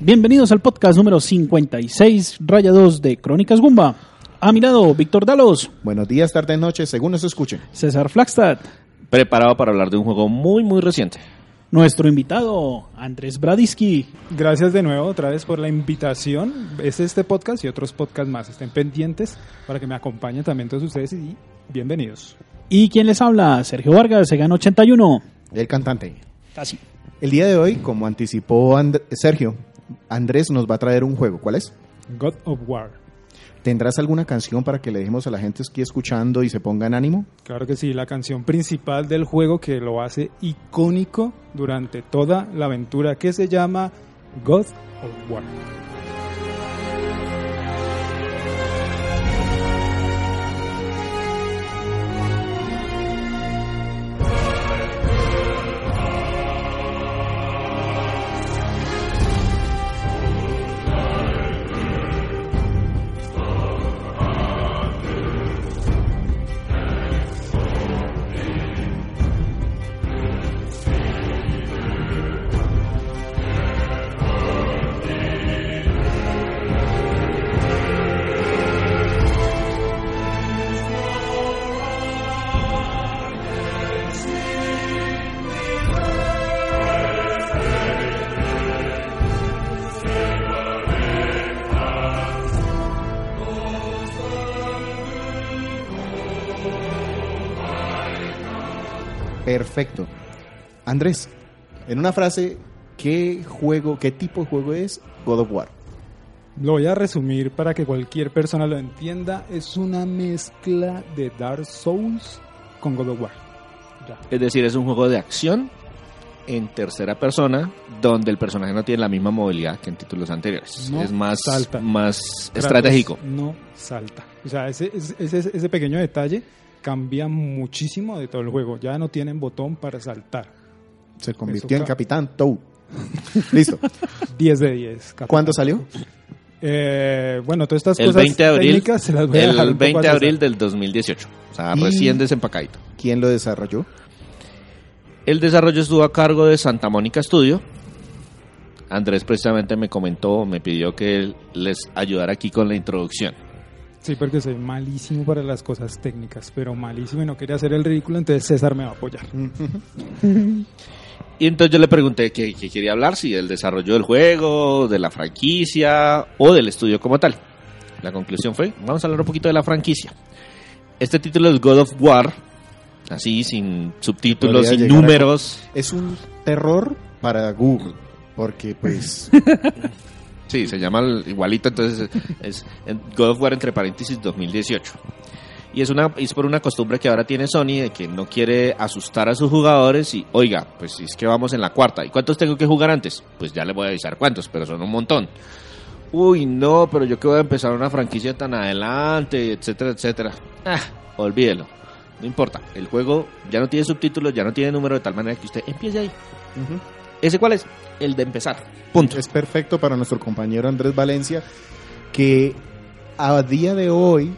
Bienvenidos al podcast número 56, raya 2 de Crónicas Gumba. A mi lado, Víctor Dalos, Buenos días, tardes, noches, según nos escuchen. César Flagstad, preparado para hablar de un juego muy, muy reciente. nuestro invitado, Andrés Bradiski. Gracias de nuevo otra vez por la invitación. Es este podcast y otros podcasts más. Estén pendientes para que me acompañen también todos ustedes y bienvenidos. Y quien les habla, Sergio Vargas, Segan 81. El cantante. Casi. El día de hoy, como anticipó And- Sergio, Andrés nos va a traer un juego. ¿Cuál es? God of War. ¿Tendrás alguna canción para que le dejemos a la gente aquí escuchando y se ponga en ánimo? Claro que sí, la canción principal del juego que lo hace icónico durante toda la aventura que se llama God of War. Andrés, en una frase, ¿qué juego, qué tipo de juego es God of War? Lo voy a resumir para que cualquier persona lo entienda. Es una mezcla de Dark Souls con God of War. Ya. Es decir, es un juego de acción en tercera persona donde el personaje no tiene la misma movilidad que en títulos anteriores. No es más, salta. más Kratos estratégico. No salta. O sea, ese, ese, ese- ese pequeño detalle cambia muchísimo de todo el juego. Ya no tienen botón para saltar. Se convirtió en ca- Capitán Toad. Listo. 10 de 10. capitán. ¿Cuándo salió? Eh, bueno, todas estas El cosas 20 de abril, técnicas se las voy a dejar el un poco 20 de abril del 2018. O sea, Y- recién desempacadito. ¿Quién lo desarrolló? El desarrollo estuvo a cargo de Santa Mónica Studio. Andrés precisamente me comentó, me pidió que él les ayudara aquí con la introducción. Sí, porque soy malísimo para las cosas técnicas, pero malísimo y no quería hacer el ridículo, entonces César me va a apoyar. Y entonces yo le pregunté qué, qué quería hablar, si del desarrollo del juego, de la franquicia o del estudio como tal. La conclusión fue, vamos a hablar un poquito de la franquicia. Este título es God of War, así sin subtítulos, Podría sin a- números. Es un terror para Google, porque pues Sí, se llama igualito, entonces es, es God of War entre paréntesis 2018. Y es, una, es por una costumbre que ahora tiene Sony de que no quiere asustar a sus jugadores y, oiga, pues es que vamos en la cuarta. ¿Y cuántos tengo que jugar antes? Pues ya le voy a avisar cuántos, pero son un montón. Uy, no, pero yo que voy a empezar una franquicia tan adelante, etcétera, etcétera. Ah, olvídelo. No importa, el juego ya no tiene subtítulos, ya no tiene número de tal manera que usted empiece ahí. ¿Ese cuál es? El de empezar. Punto. es perfecto para nuestro compañero Andrés Valencia, que a día de hoy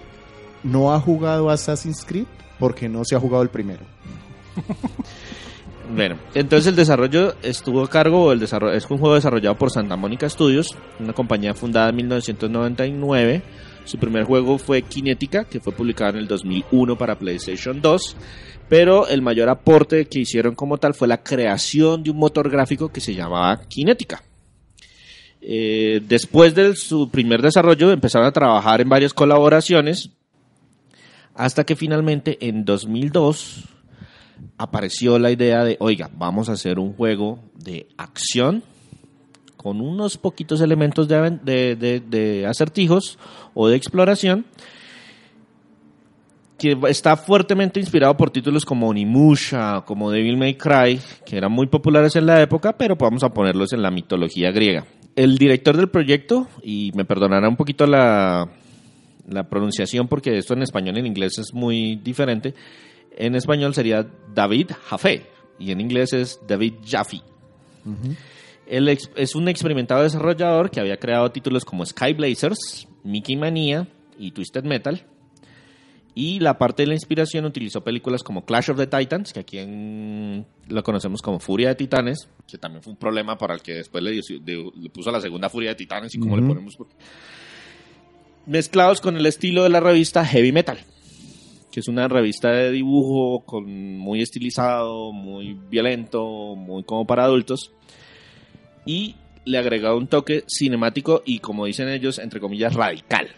no ha jugado Assassin's Creed porque no se ha jugado el primero. Bueno, entonces el desarrollo estuvo a cargo, el desarrollo, es un juego desarrollado por Santa Mónica Studios, una compañía fundada en 1999. Su primer juego fue Kinetica, que fue publicado en el 2001 para PlayStation 2, pero el mayor aporte que hicieron como tal fue la creación de un motor gráfico que se llamaba Kinetica. Eh, después de su primer desarrollo empezaron a trabajar en varias colaboraciones, hasta que finalmente en 2002 apareció la idea de, oiga, vamos a hacer un juego de acción con unos poquitos elementos de, de acertijos o de exploración que está fuertemente inspirado por títulos como Onimusha, como Devil May Cry, que eran muy populares en la época, pero vamos a ponerlos en la mitología griega. El director del proyecto, y me perdonará un poquito la, la pronunciación porque esto en español y en inglés es muy diferente, en español sería David Jaffe y en inglés es David Jaffe. Él es un experimentado desarrollador que había creado títulos como Sky Blazers, Mickey Mania y Twisted Metal. Y la parte de la inspiración utilizó películas como Clash of the Titans, que aquí en, lo conocemos como Furia de Titanes, que también fue un problema para el que después le, dio- de- le puso la segunda Furia de Titanes y cómo le ponemos. Mezclados con el estilo de la revista Heavy Metal, que es una revista de dibujo con muy estilizado, muy violento, muy como para adultos. Y le agregado un toque cinemático y, como dicen ellos, entre comillas, radical.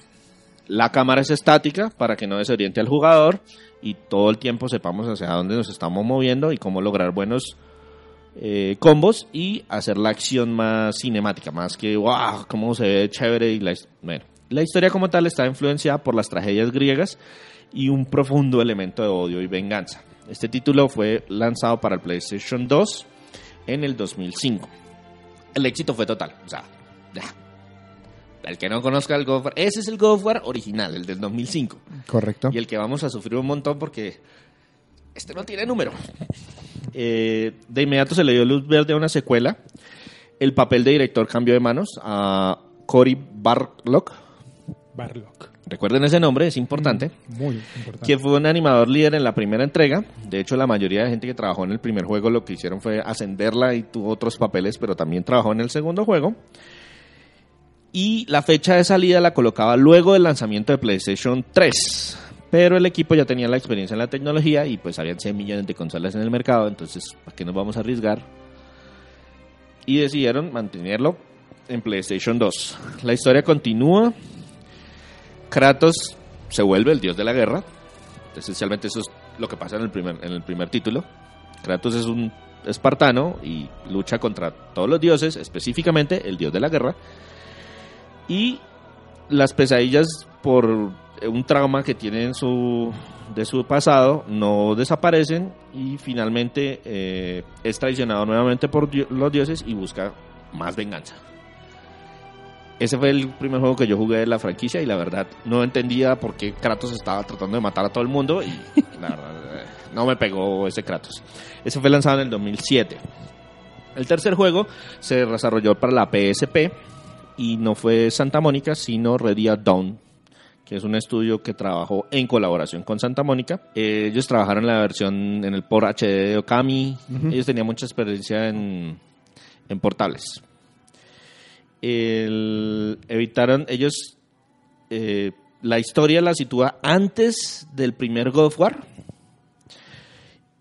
La cámara es estática para que no desoriente al jugador y todo el tiempo sepamos hacia dónde nos estamos moviendo y cómo lograr buenos eh, combos y hacer la acción más cinemática, más que wow, cómo se ve chévere y la, bueno, la historia como tal está influenciada por las tragedias griegas y un profundo elemento de odio y venganza. Este título fue lanzado para el PlayStation 2 en el 2005. El éxito fue total, o sea, ya. El que no conozca el God of War, ese es el God of War original, el del 2005. Correcto. Y el que vamos a sufrir un montón porque este no tiene número. Eh, de inmediato se le dio luz verde a una secuela. El papel de director cambió de manos a Cory Barlock. Barlock. Recuerden ese nombre, es importante. Muy importante. Que fue un animador líder en la primera entrega. De hecho, la mayoría de gente que trabajó en el primer juego lo que hicieron fue ascenderla y tuvo otros papeles, pero también trabajó en el segundo juego. Y la fecha de salida la colocaba luego del lanzamiento de PlayStation 3. Pero el equipo ya tenía la experiencia en la tecnología y pues habían 100 millones de consolas en el mercado, entonces ¿para qué nos vamos a arriesgar? Y decidieron mantenerlo en PlayStation 2. La historia continúa. Kratos se vuelve el dios de la guerra. Esencialmente eso es lo que pasa en el primer, en el primer título. Kratos es un espartano y lucha contra todos los dioses, específicamente el dios de la guerra. Y las pesadillas por un trauma que tiene en su, de su pasado no desaparecen y finalmente eh, es traicionado nuevamente por los dioses y busca más venganza. Ese fue el primer juego que yo jugué de la franquicia y la verdad no entendía por qué Kratos estaba tratando de matar a todo el mundo y la verdad eh, no me pegó ese Kratos. Ese fue lanzado en el 2007. El tercer juego se desarrolló para la PSP y no fue Santa Mónica sino Redia Dawn que es un estudio que trabajó en colaboración con Santa Mónica. Eh, ellos trabajaron en la versión en el por HD de Okami. Ellos tenían mucha experiencia en, en portables. El- evitaron ellos eh, la historia la sitúa antes del primer God of War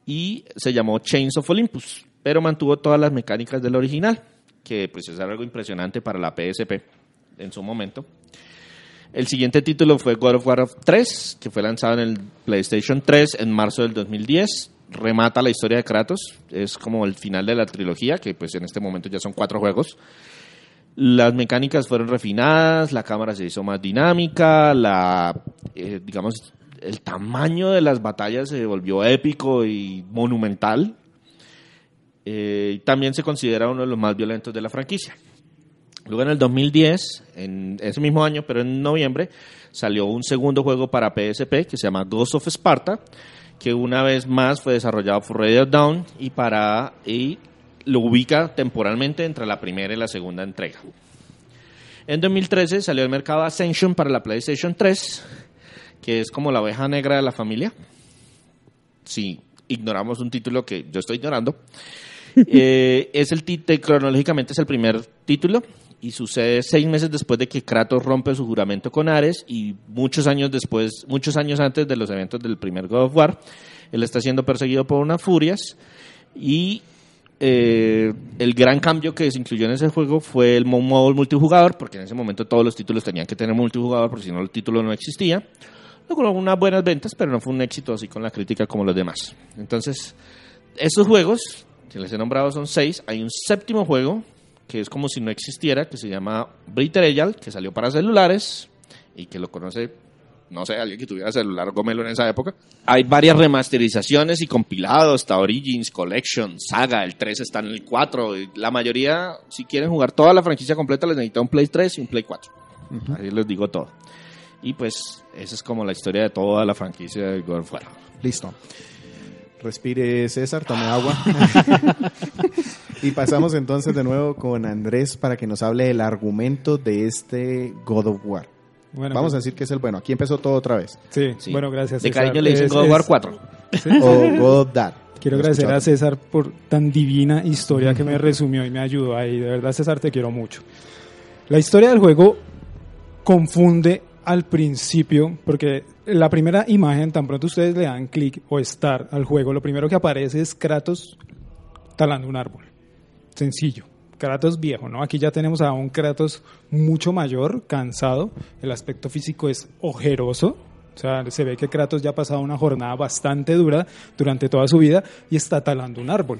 y se llamó Chains of Olympus, pero mantuvo todas las mecánicas del original, que pues es algo impresionante para la PSP en su momento. El siguiente título fue God of War 3, que fue lanzado en el PlayStation 3 en marzo del 2010. Remata la historia de Kratos, es como el final de la trilogía, que pues en este momento ya son cuatro juegos. Las mecánicas fueron refinadas, la cámara se hizo más dinámica, la, eh, digamos, el tamaño de las batallas se volvió épico y monumental. Eh, también se considera uno de los más violentos de la franquicia. Luego en el 2010, en ese mismo año, pero en noviembre, salió un segundo juego para PSP que se llama Ghost of Sparta, que una vez más fue desarrollado por Radio Down y para y lo ubica temporalmente entre la primera y la segunda entrega. En 2013 salió al mercado Ascension para la PlayStation 3, que es como la oveja negra de la familia. Si ignoramos un título que yo estoy ignorando. Eh, es el cronológicamente es el primer título y sucede seis meses después de que Kratos rompe su juramento con Ares y muchos años después, muchos años antes de los eventos del primer God of War, él está siendo perseguido por unas furias y eh, el gran cambio que se incluyó en ese juego fue el mo- modo multijugador, porque en ese momento todos los títulos tenían que tener multijugador, porque si no el título no existía. Logró unas buenas ventas, pero no fue un éxito así con la crítica como los demás. Entonces, estos juegos, que les he nombrado son seis, hay un séptimo juego que es como si no existiera, que se llama Eyal, que salió para celulares y que lo conoce, no sé, alguien que tuviera celular Gomelo en esa época. Hay varias remasterizaciones y compilados, está Origins, Collection, Saga, el 3 está en el 4. y La mayoría, si quieren jugar toda la franquicia completa, les necesita un Play 3 y un Play 4. Ahí les digo todo. Y pues, esa es como la historia de toda la franquicia de God of War. Listo. Respire César, tome agua. y pasamos entonces de nuevo con Andrés para que nos hable del argumento de este God of War. Bueno, Vamos a pues, decir que es el bueno. Aquí empezó todo otra vez. Sí, Sí. bueno, gracias. De César. cariño le dicen God of War es- 4. O God of Dad. Quiero Lo agradecer a. César por tan divina historia que me resumió y me ayudó ahí. De verdad, César, te quiero mucho. La historia del juego confunde al principio, porque la primera imagen, tan pronto ustedes le dan clic o start al juego, lo primero que aparece es Kratos talando un árbol. Sencillo. Kratos viejo, ¿no? Aquí ya tenemos a un Kratos mucho mayor, cansado. El aspecto físico es ojeroso. O sea, se ve que Kratos ya ha pasado una jornada bastante dura durante toda su vida y está talando un árbol.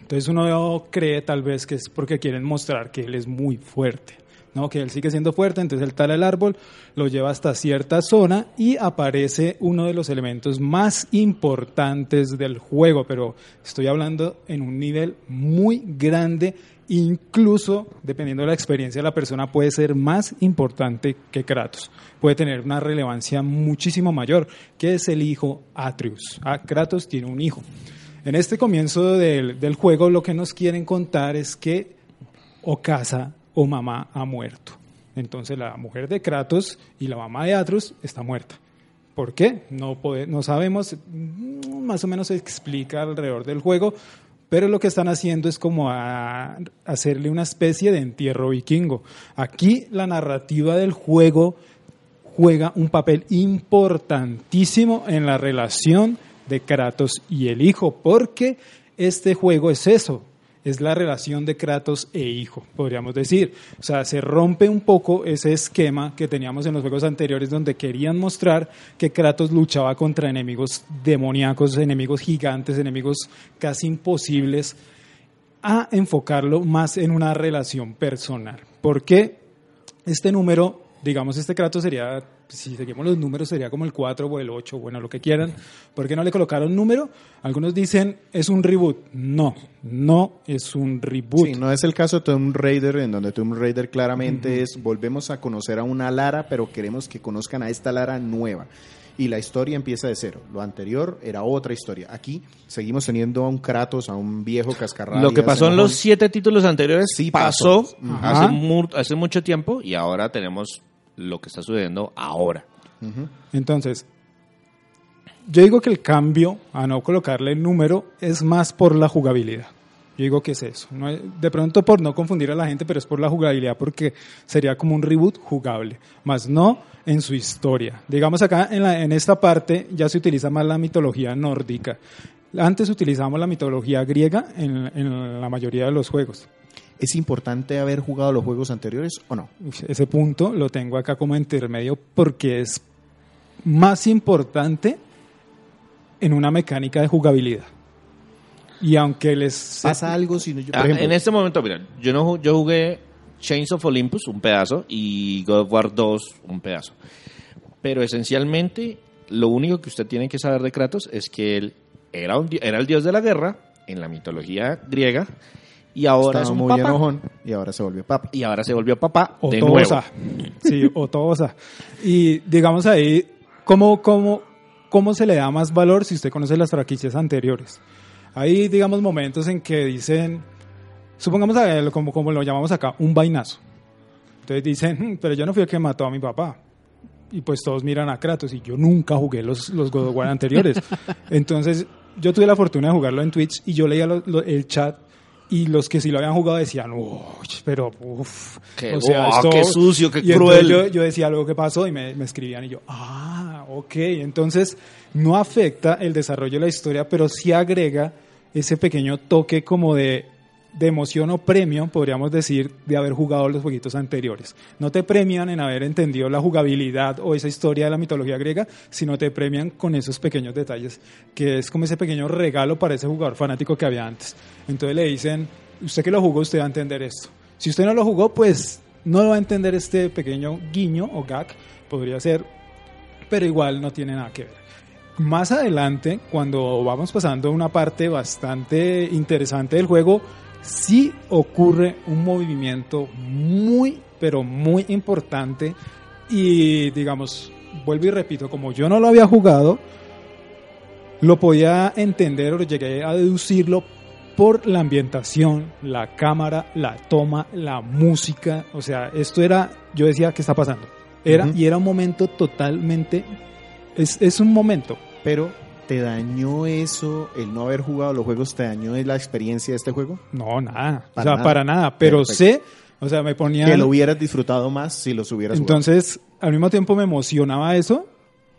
Entonces uno cree tal vez que es porque quieren mostrar que él es muy fuerte, ¿no? Que él sigue siendo fuerte, entonces él tala el árbol, lo lleva hasta cierta zona y aparece uno de los elementos más importantes del juego, pero estoy hablando en un nivel muy grande, incluso dependiendo de la experiencia de la persona puede ser más importante que Kratos, puede tener una relevancia muchísimo mayor, que es el hijo Atreus. Ah, Kratos tiene un hijo. En este comienzo del, del juego lo que nos quieren contar es que o casa o mamá ha muerto. Entonces la mujer de Kratos y la mamá de Atreus está muerta. ¿Por qué? No, pode- no sabemos, mm, más o menos se explica alrededor del juego, pero lo que están haciendo es como a- hacerle una especie de entierro vikingo. Aquí la narrativa del juego juega un papel importantísimo en la relación de Kratos y el hijo, porque este juego es eso, es la relación de Kratos e hijo, podríamos decir. O sea, se rompe un poco ese esquema que teníamos en los juegos anteriores donde querían mostrar que Kratos luchaba contra enemigos demoníacos, enemigos gigantes, enemigos casi imposibles, a enfocarlo más en una relación personal. Porque este número, digamos, este Kratos sería, si seguimos los números, sería como el 4 o el 8, bueno, lo que quieran. ¿Por qué no le colocaron número? Algunos dicen, es un reboot. No, no es un reboot. Sí, no es el caso de Tomb Raider, en donde Tomb Raider claramente es, volvemos a conocer a una Lara, pero queremos que conozcan a esta Lara nueva. Y la historia empieza de cero. Lo anterior era otra historia. Aquí seguimos teniendo a un Kratos, a un viejo cascarrabias. Lo que pasó en los siete títulos anteriores Sí pasó, pasó. Hace, mu- hace mucho tiempo y ahora tenemos lo que está sucediendo ahora. Entonces, yo digo que el cambio a no colocarle el número es más por la jugabilidad. Yo digo que es eso. No es- de pronto por no confundir a la gente, pero es por la jugabilidad, porque sería como un reboot jugable, más no en su historia. Digamos acá en, la- en esta parte ya se utiliza más la mitología nórdica. Antes utilizábamos la mitología griega en, en la mayoría de los juegos. ¿Es importante haber jugado los juegos anteriores o no? Ese punto lo tengo acá como intermedio porque es más importante en una mecánica de jugabilidad. Y aunque les... ¿Pasa algo si no yo, por Ah, ejemplo, en este momento, mira, yo, no, yo jugué Chains of Olympus, un pedazo, y God of War 2, un pedazo. Pero esencialmente, lo único que usted tiene que saber de Kratos es que él era, un era el dios de la guerra en la mitología griega y ahora estaba es un muy papá. enojón y ahora se volvió papa? Y ahora se volvió papá o de nuevo. Tosa. Sí, o Tosa. Y digamos ahí, ¿cómo, cómo, ¿cómo se le da más valor si usted conoce las franquicias anteriores? Hay, digamos, momentos en que dicen, supongamos a él, como, como lo llamamos acá, un vainazo. Entonces dicen, "Hmm, pero yo no fui el que mató a mi papá. Y pues todos miran a Kratos y yo nunca jugué los, los God of War anteriores. Entonces yo tuve la fortuna de jugarlo en Twitch y yo leía lo- lo- el chat y los que sí lo habían jugado decían, uy, pero uff. Qué- wow, qué sucio, qué y cruel. Yo, yo decía algo que pasó y me, me escribían y yo, ah, ok. Entonces no afecta el desarrollo de la historia, pero sí agrega ese pequeño toque como de, de emoción o premio, podríamos decir, de haber jugado los jueguitos anteriores. No te premian en haber entendido la jugabilidad o esa historia de la mitología griega, sino te premian con esos pequeños detalles, que es como ese pequeño regalo para ese jugador fanático que había antes. Entonces le dicen, usted que lo jugó, usted va a entender esto. Si usted no lo jugó, pues no va a entender este pequeño guiño o gag, podría ser, pero igual no tiene nada que ver. Más adelante, cuando vamos pasando a una parte bastante interesante del juego, sí ocurre un movimiento muy, pero muy importante y digamos, vuelvo y repito, como yo no lo había jugado, lo podía entender o llegué a deducirlo por la ambientación, la cámara, la toma, la música, o sea, esto era, yo decía, ¿qué está pasando? Era. Y era un momento totalmente... Es, es un momento. Pero, ¿te dañó eso, el no haber jugado los juegos, te dañó la experiencia de este juego? No, nada. Para o sea, nada. para nada. Pero Perfecto. sé, o sea, me ponía... Que lo hubieras disfrutado más si los hubieras Entonces, al mismo tiempo me emocionaba eso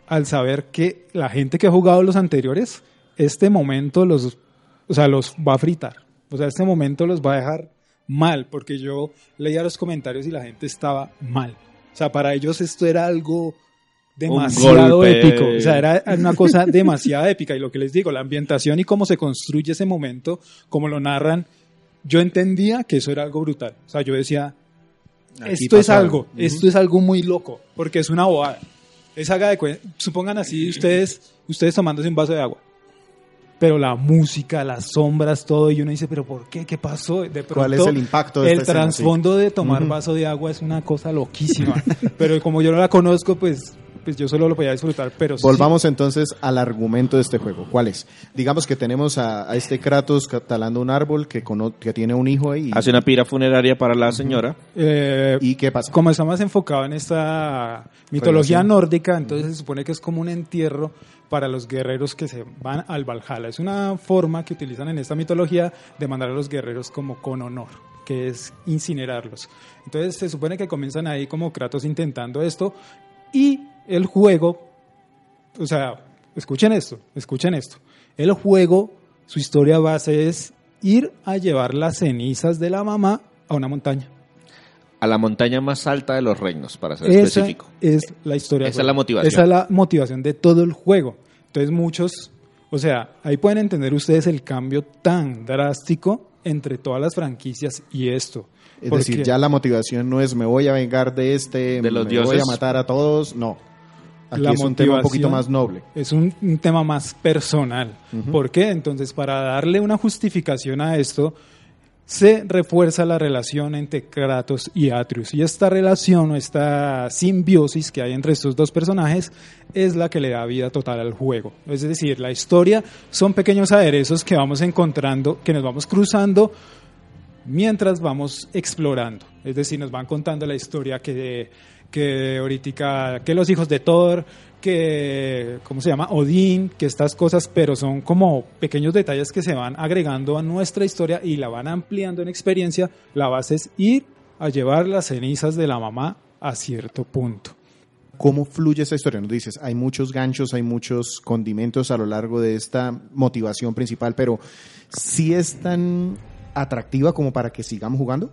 al saber que la gente que ha jugado los anteriores, este momento los, o sea, los va a fritar. O sea, este momento los va a dejar mal, porque yo leía los comentarios y la gente estaba mal. O sea, para ellos esto era algo demasiado épico. O sea, era una cosa demasiado épica. Y lo que les digo, la ambientación y cómo se construye ese momento, cómo lo narran, yo entendía que eso era algo brutal. O sea, yo decía, Aquí esto es algo, algo. Ujú. esto es algo muy loco, porque es una bobada. Es haga de supongan así ustedes, ustedes tomándose un vaso de agua. Pero la música, las sombras, todo, y uno dice, pero ¿por qué? ¿Qué pasó? De pronto, ¿Cuál es el impacto de el trasfondo de tomar Ujú. vaso de agua es una cosa loquísima. pero como yo no la conozco, pues, pues yo solo lo podía disfrutar. Pero sí- Volvamos entonces al argumento de este juego. ¿Cuál es? Digamos que tenemos a, a este Kratos talando un árbol que, cono- que tiene un hijo ahí. Hace una pira funeraria para la señora. eh, ¿Y qué pasa? como está más enfocado en esta mitología Relación. nórdica, entonces se supone que es como un entierro para los guerreros que se van al Valhalla. Es una forma que utilizan en esta mitología de mandar a los guerreros como con honor, que es incinerarlos. Entonces se supone que comienzan ahí como Kratos intentando esto y el juego, o sea, escuchen esto, escuchen esto. El juego, su historia base es ir a llevar las cenizas de la mamá a una montaña. A la montaña más alta de los reinos, para ser Esa específico. es la historia. Esa es la motivación. Esa es la motivación de todo el juego. Entonces muchos, o sea, ahí pueden entender ustedes el cambio tan drástico entre todas las franquicias y esto. Es Porque decir, ya la motivación no es me voy a vengar de este, De los me voy a matar a todos. No. Aquí La es un tema un poquito más noble. es un, un tema más personal. ¿Por qué? Entonces, para darle una justificación a esto, se refuerza la relación entre Kratos y Atreus. Y esta relación o esta simbiosis que hay entre estos dos personajes es la que le da vida total al juego. Es decir, la historia son pequeños aderezos que vamos encontrando, que nos vamos cruzando mientras vamos explorando. Es decir, nos van contando la historia que, que ahorita, que los hijos de Thor, que, ¿cómo se llama? Odín, que estas cosas, pero son como pequeños detalles que se van agregando a nuestra historia y la van ampliando en experiencia. La base es ir a llevar las cenizas de la mamá a cierto punto. ¿Cómo fluye esa historia? Nos dices, hay muchos ganchos, hay muchos condimentos a lo largo de esta motivación principal, pero ¿sí es tan atractiva como para que sigamos jugando?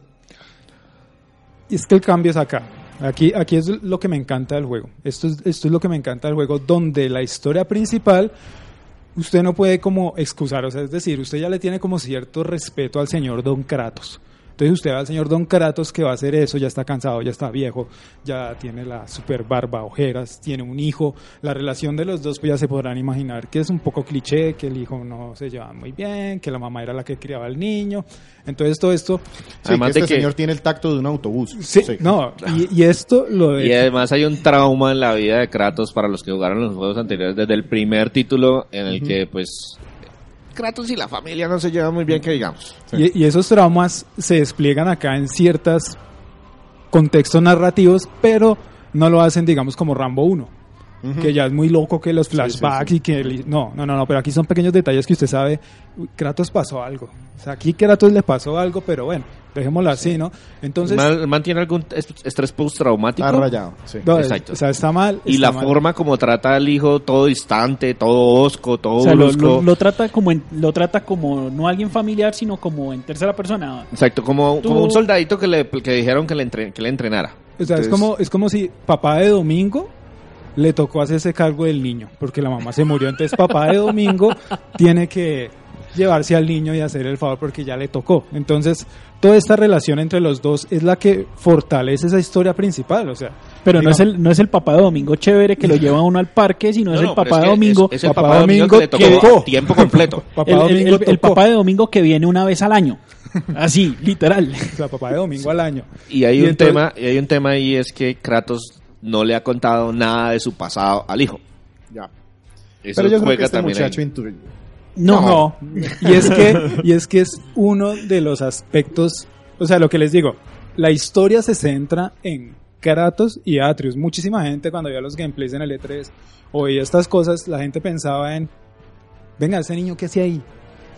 Y es que el cambio es acá. Aquí, aquí es lo que me encanta del juego. Esto es, esto es lo que me encanta del juego, donde la historia principal usted no puede como excusar, o sea, es decir, usted ya le tiene como cierto respeto al señor Don Kratos. Entonces usted va al señor Don Kratos que va a hacer eso, ya está cansado, ya está viejo, ya tiene la super barba, ojeras, tiene un hijo. La relación de los dos, pues ya se podrán imaginar que es un poco cliché, que el hijo no se lleva muy bien, que la mamá era la que criaba al niño. Entonces todo esto Sí, Además que de este que- señor tiene el tacto de un autobús. Sí, no, y, y esto lo de... Y además hay un trauma en la vida de Kratos para los que jugaron los juegos anteriores desde el primer título en el que pues Kratos y la familia no se llevan muy bien que digamos. Y, y esos traumas se despliegan acá en ciertos contextos narrativos, pero no lo hacen, digamos, como Rambo 1, Ujú. que ya es muy loco que los sí, flashbacks sí. y que... el- no, no, no, no, pero aquí son pequeños detalles que usted sabe, Kratos pasó algo. O sea, aquí Kratos le pasó algo, pero bueno, dejémoslo así, ¿no? Entonces... Man- mantiene algún est- estrés postraumático. Está rayado. Sí. no, exacto. O sea, está mal. Y la mal. forma como trata al hijo, todo distante, todo osco, todo O sea, lo, brusco. lo- lo trata como en- lo trata como no alguien familiar, sino como en tercera persona. Exacto, como, Tú- como un soldadito que le que dijeron que le, entre- que le entrenara. O sea, es, como, es como si papá de Domingo le tocó hacerse cargo del niño, porque la mamá se murió. Entonces papá de Domingo tiene que llevarse al niño y hacer el favor porque ya le tocó. Entonces, toda esta relación entre los dos es la que fortalece esa historia principal. O sea, Pero no es el no es el papá de Domingo chévere que lo lleva uno al parque, sino es el papá de Domingo. Es, es el Papá papá, de Domingo que le tocó que- tiempo completo. papá el, el- Domingo el- el tocó. papá de Domingo que viene una vez al año. Así, literal. O sea, papá de Domingo al año. Y hay Y un entonces- tema, y hay un tema ahí es que Kratos no le ha contado nada de su pasado al hijo. Ya. Eso Pero yo creo que juega este ahí. intuye. No. Y es que, y es que es uno de los aspectos, o sea, lo que les digo, la historia se centra en Kratos y Atreus. Muchísima gente cuando veía los gameplays en el E3 o veía estas cosas, la gente pensaba en, venga, ese niño que hace ahí,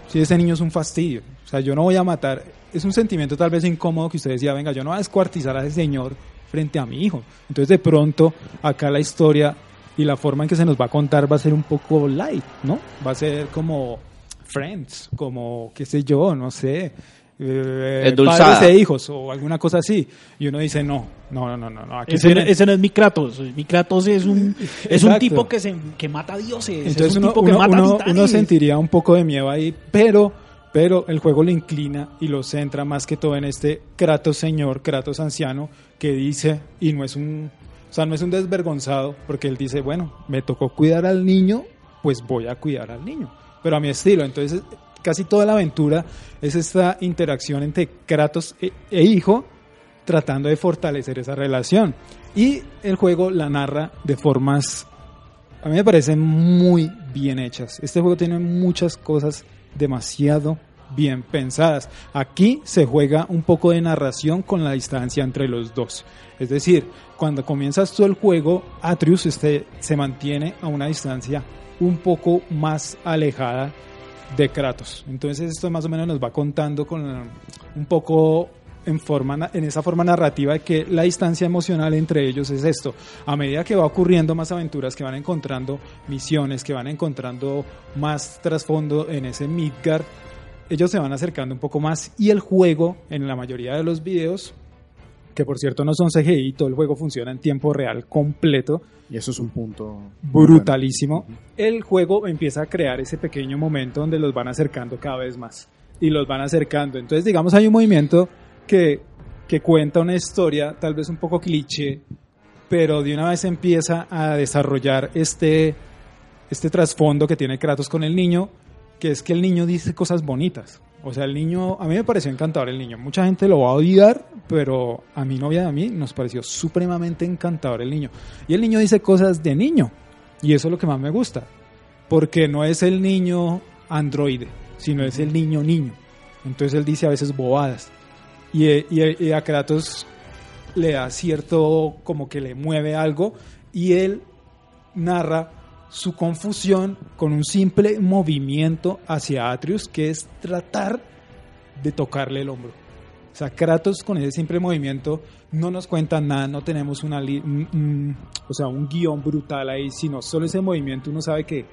si ese niño es un fastidio, o sea, yo no voy a matar, es un sentimiento tal vez incómodo que usted decía, venga, yo no voy a descuartizar a ese señor frente a mi hijo. Entonces de pronto acá la historia y la forma en que se nos va a contar va a ser un poco light, ¿no? Va a ser como Friends, como qué sé yo, no sé, eh, padres e hijos o alguna cosa así. Y uno dice, no, no, no, no, no. Aquí Ese, ese no es mi Kratos. Mi Kratos es un, es un Exacto. tipo que, se, que mata dioses. Entonces es un uno, tipo que uno- mata uno- uno sentiría un poco de miedo ahí, pero, pero el juego lo inclina y lo centra más que todo en este Kratos señor, Kratos anciano, que dice, y no es un, o sea, no es un desvergonzado, porque él dice, bueno, me tocó cuidar al niño, pues voy a cuidar al niño, pero a mi estilo. Entonces, casi toda la aventura es esta interacción entre Kratos e- e hijo, tratando de fortalecer esa relación. Y el juego la narra de formas a mí me parecen muy bien hechas. Este juego tiene muchas cosas demasiado bien pensadas. Aquí se juega un poco de narración con la distancia entre los dos. Es decir, cuando comienzas tú el juego, Atreus este, se mantiene a una distancia un poco más alejada de Kratos. Entonces esto más o menos nos va contando con un poco en, forma, en esa forma narrativa de que la distancia emocional entre ellos es esto. A medida que va ocurriendo más aventuras, que van encontrando misiones, que van encontrando más trasfondo en ese Midgard, ellos se van acercando un poco más y el juego, en la mayoría de los videos, que por cierto no son CGI, todo el juego funciona en tiempo real completo, Y eso es un punto brutalísimo, el juego empieza a crear ese pequeño momento donde los van acercando cada vez más y los van acercando. Entonces, digamos, hay un movimiento que, que cuenta una historia tal vez un poco cliché, pero de una vez empieza a desarrollar este, este trasfondo que tiene Kratos con el niño, que es que el niño dice cosas bonitas. O sea, el niño, a mí me pareció encantador el niño. Mucha gente lo va a odiar, pero a mi novia y a mí nos pareció supremamente encantador el niño. Y el niño dice cosas de niño. Y eso es lo que más me gusta. Porque no es el niño androide, sino es el niño niño. Entonces él dice a veces bobadas. Y, y- y a Kratos le da cierto, como que le mueve algo. Y él narra su confusión con un simple movimiento hacia Atreus, que es tratar de tocarle el hombro. O sea, Kratos con ese simple movimiento no nos cuenta nada, no tenemos una un- o sea, un guion brutal ahí, sino solo ese movimiento uno sabe que,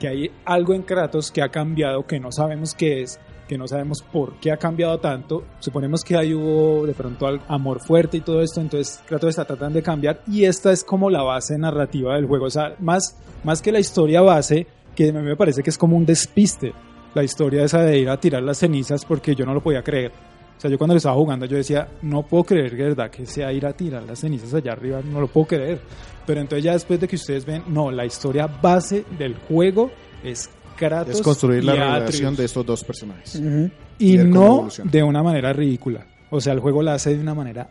que hay algo en Kratos que ha cambiado, que no sabemos qué es, que no sabemos por qué ha cambiado tanto. Suponemos que ahí hubo de pronto amor fuerte y todo esto, entonces Kratos está tratando de cambiar y esta es como la base narrativa del juego. O sea, más, más que la historia base, que a mí me parece que es como un despiste, la historia esa de ir a tirar las cenizas porque yo no lo podía creer. O sea, yo cuando lo estaba jugando yo decía, no puedo creer de verdad que sea ir a tirar las cenizas allá arriba, no lo puedo creer. Pero entonces ya después de que ustedes ven, no, la historia base del juego es Kratos Es construir la relación de estos dos personajes. Y no evoluciona. de una manera ridícula. O sea, el juego la hace de una manera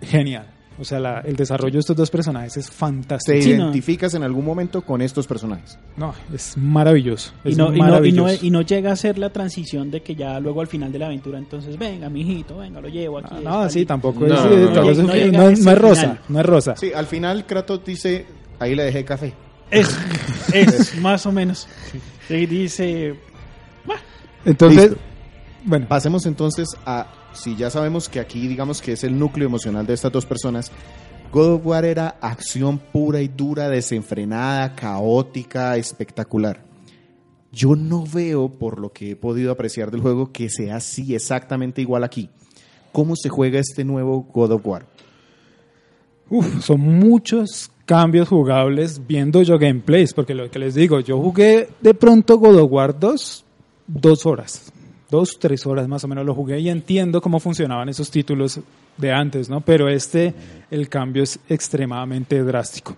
genial. O sea, la- el desarrollo de estos dos personajes es ¿Te fantástico. No. identificas en algún momento con estos personajes? No, es maravilloso. Y no, y, no, y, no, maravilloso. y no llega a ser la transición de que ya luego al final de la aventura, entonces, venga, mijito, venga, lo llevo aquí. No, sí, allí". tampoco No, es, no, eh, tampoco es- rosa, no es rosa. Sí, al final Kratos dice, ahí le dejé café. Es, es más o menos. Sí, dice, Entonces, Listo. bueno, Pasemos entonces a, si ya sabemos que aquí digamos que es el núcleo emocional de estas dos personas, God of War era acción pura y dura, desenfrenada, caótica, espectacular. Yo no veo, por lo que he podido apreciar del juego, que sea así exactamente igual aquí. ¿Cómo se juega este nuevo God of War? uf, son muchos cambios jugables viendo yo gameplays, porque lo que les digo, yo jugué de pronto God of War 2, dos horas, dos, tres horas más o menos lo jugué y entiendo cómo funcionaban esos títulos de antes, ¿no? Pero este, el cambio es extremadamente drástico.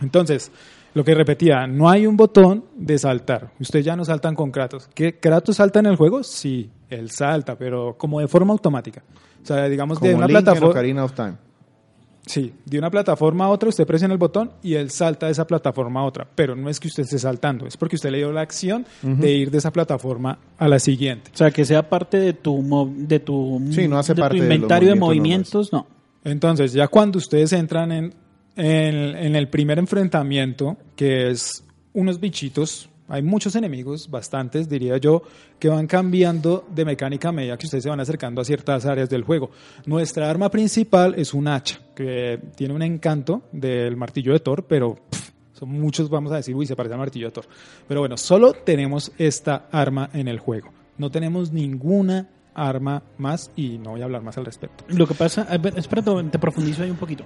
Entonces, lo que repetía, no hay un botón de saltar. Ustedes ya no saltan con Kratos. ¿Que Kratos salta en el juego? Sí, él salta, pero como de forma automática. O sea, digamos de Como una Link en plataforma. Sí, de una plataforma a otra usted presiona el botón y él salta de esa plataforma a otra, pero no es que usted esté saltando, es porque usted le dio la acción de ir de esa plataforma a la siguiente. o sea, que sea parte de tu, de tu, Sí, no hace de tu parte de los inventario de movimientos movimientos, no. Entonces, ya cuando ustedes entran en, en, en el primer enfrentamiento, que es unos bichitos, hay muchos enemigos, bastantes diría yo, que van cambiando de mecánica a medida que ustedes se van acercando a ciertas áreas del juego. Nuestra arma principal es un hacha, que tiene un encanto del martillo de Thor, pero son muchos, vamos a decir, uy, se parece al martillo de Thor. Pero bueno, solo tenemos esta arma en el juego. No tenemos ninguna arma más y no voy a hablar más al respecto. Lo que pasa, espera, te profundizo ahí un poquito.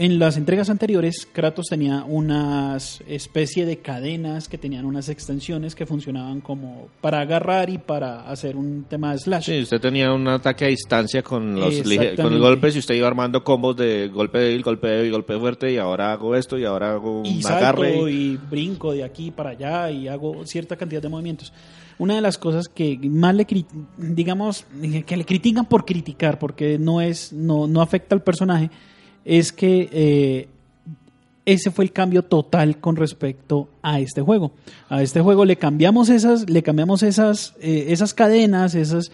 En las entregas anteriores, Kratos tenía unas especie de cadenas que tenían unas extensiones que funcionaban como para agarrar y para hacer un tema de slash. Sí, usted tenía un ataque a distancia con los, con golpes y usted iba armando combos de golpe débil, golpe débil, golpe fuerte y ahora hago esto y ahora hago un y salto agarre. y brinco de aquí para allá y hago cierta cantidad de movimientos. Una de las cosas que más le digamos que le critican por criticar porque no es no, no afecta al personaje es que eh, ese fue el cambio total con respecto a este juego. A este juego le cambiamos esas le cambiamos esas eh, esas cadenas, esas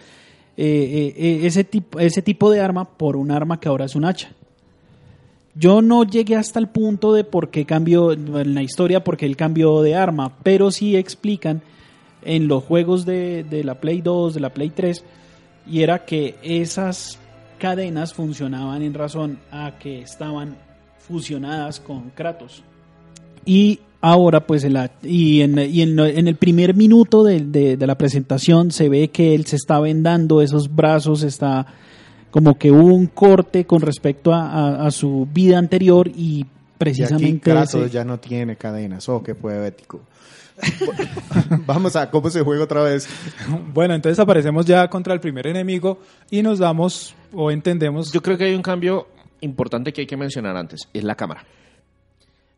eh, ese tipo ese tipo de arma por un arma que ahora es un hacha. Yo no llegué hasta el punto de por qué cambió en la historia, porque él cambió de arma, pero sí explican en los juegos de, de la Play 2, de la Play 3, y era que esas cadenas funcionaban en razón a que estaban fusionadas con Kratos. Y ahora, pues, en la- y, en, y en, lo- en el primer minuto de, de- de la presentación se ve que él se está vendando esos brazos, está como que hubo un corte con respecto a, a- a su vida anterior y Y aquí precisamente Kratos ese- ya no tiene cadenas. Oh, qué poético. Vamos a cómo se juega otra vez. Bueno, entonces aparecemos ya contra el primer enemigo y nos damos o entendemos Yo creo que hay un cambio importante que hay que mencionar antes, es la cámara.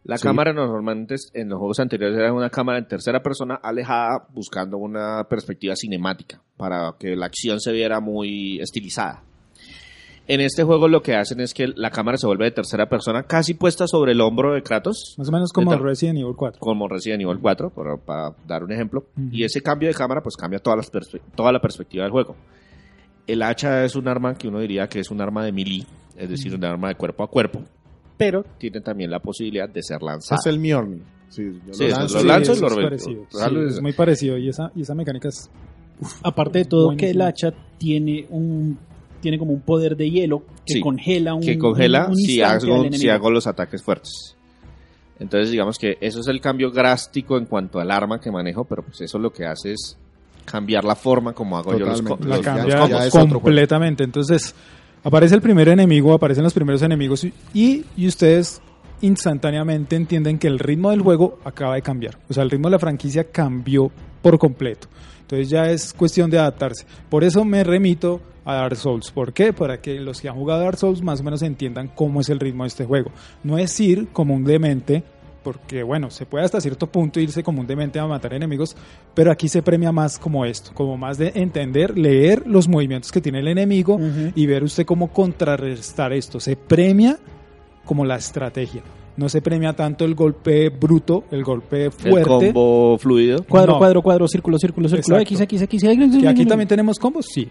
La Sí. cámara normalmente en los juegos anteriores era una cámara en tercera persona alejada buscando una perspectiva cinemática para que la acción se viera muy estilizada. En este juego lo que hacen es que la cámara se vuelve de tercera persona casi puesta sobre el hombro de Kratos, más o menos como. Resident Evil 4. como Resident Evil 4, por- para dar un ejemplo. Ujú. Y ese cambio de cámara pues cambia toda la, toda la perspectiva del juego. El hacha es un arma que uno diría que es un arma de melee, es decir, un arma de cuerpo a cuerpo, pero tiene también la posibilidad de ser lanzada. Es el Mjolnir. Sí, yo Sí, eso lanzo lo y- lanzo y lo parecido. lo Sí, es muy parecido y esa, y esa mecánica es aparte de todo que el Buenísimo. hacha tiene un tiene como un poder de hielo que Sí, congela un que congela un- un si, hago, si hago los ataques fuertes. Entonces digamos que eso es el cambio drástico en cuanto al arma que manejo, pero pues eso lo que hace es cambiar la forma como hago yo los, Totalmente. los- los cambia ya combos. completamente. Entonces, aparece el primer enemigo, aparecen los primeros enemigos y, y ustedes instantáneamente entienden que el ritmo del juego acaba de cambiar. O sea, el ritmo de la franquicia cambió por completo. Entonces ya es cuestión de adaptarse. Por eso me remito a Dark Souls. ¿Por qué? Para que los que han jugado Dark Souls más o menos entiendan cómo es el ritmo de este juego. No es ir como un demente, porque bueno, se puede hasta cierto punto irse como un demente a matar enemigos, pero aquí se premia más como esto, como más de entender, leer los movimientos que tiene el enemigo Ujú. y ver usted cómo contrarrestar esto. Se premia como la estrategia. No se premia tanto el golpe bruto, el golpe El fuerte. combo fluido. cuadro No. cuadro cuadro círculo círculo círculo Exacto. x x x Que aquí también tenemos combos, sí.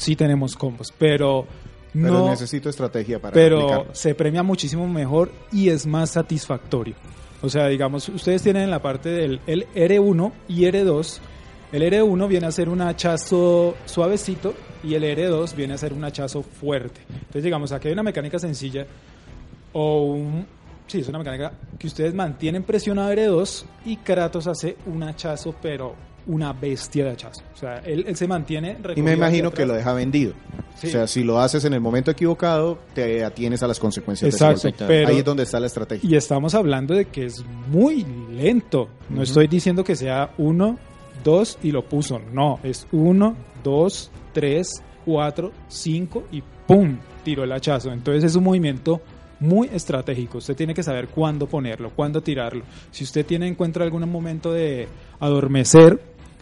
Sí tenemos combos, pero Pero no necesito estrategia para pero aplicarlo. se premia muchísimo mejor y es más satisfactorio. O sea, digamos, ustedes tienen en la parte del el R1 y R2. El R1 viene a ser un hachazo suavecito y el R2 viene a ser un hachazo fuerte. Entonces, digamos, aquí hay una mecánica sencilla o un... Sí, es una mecánica que ustedes mantienen presionado R2 y Kratos hace un hachazo, pero una bestia de hachazo. O sea, él, él se mantiene... Y me imagino que lo deja vendido. Sí. O sea, si lo haces en el momento equivocado, te atienes a las consecuencias Exacto, de pero- Ahí es donde está la estrategia. Y estamos hablando de que es muy lento. No estoy diciendo que sea uno, dos y lo puso. No, es uno, dos, tres, cuatro, cinco y ¡pum! Tiró el hachazo. Entonces es un movimiento muy estratégico. Usted tiene que saber cuándo ponerlo, cuándo tirarlo. Si usted tiene encuentra algún momento de adormecer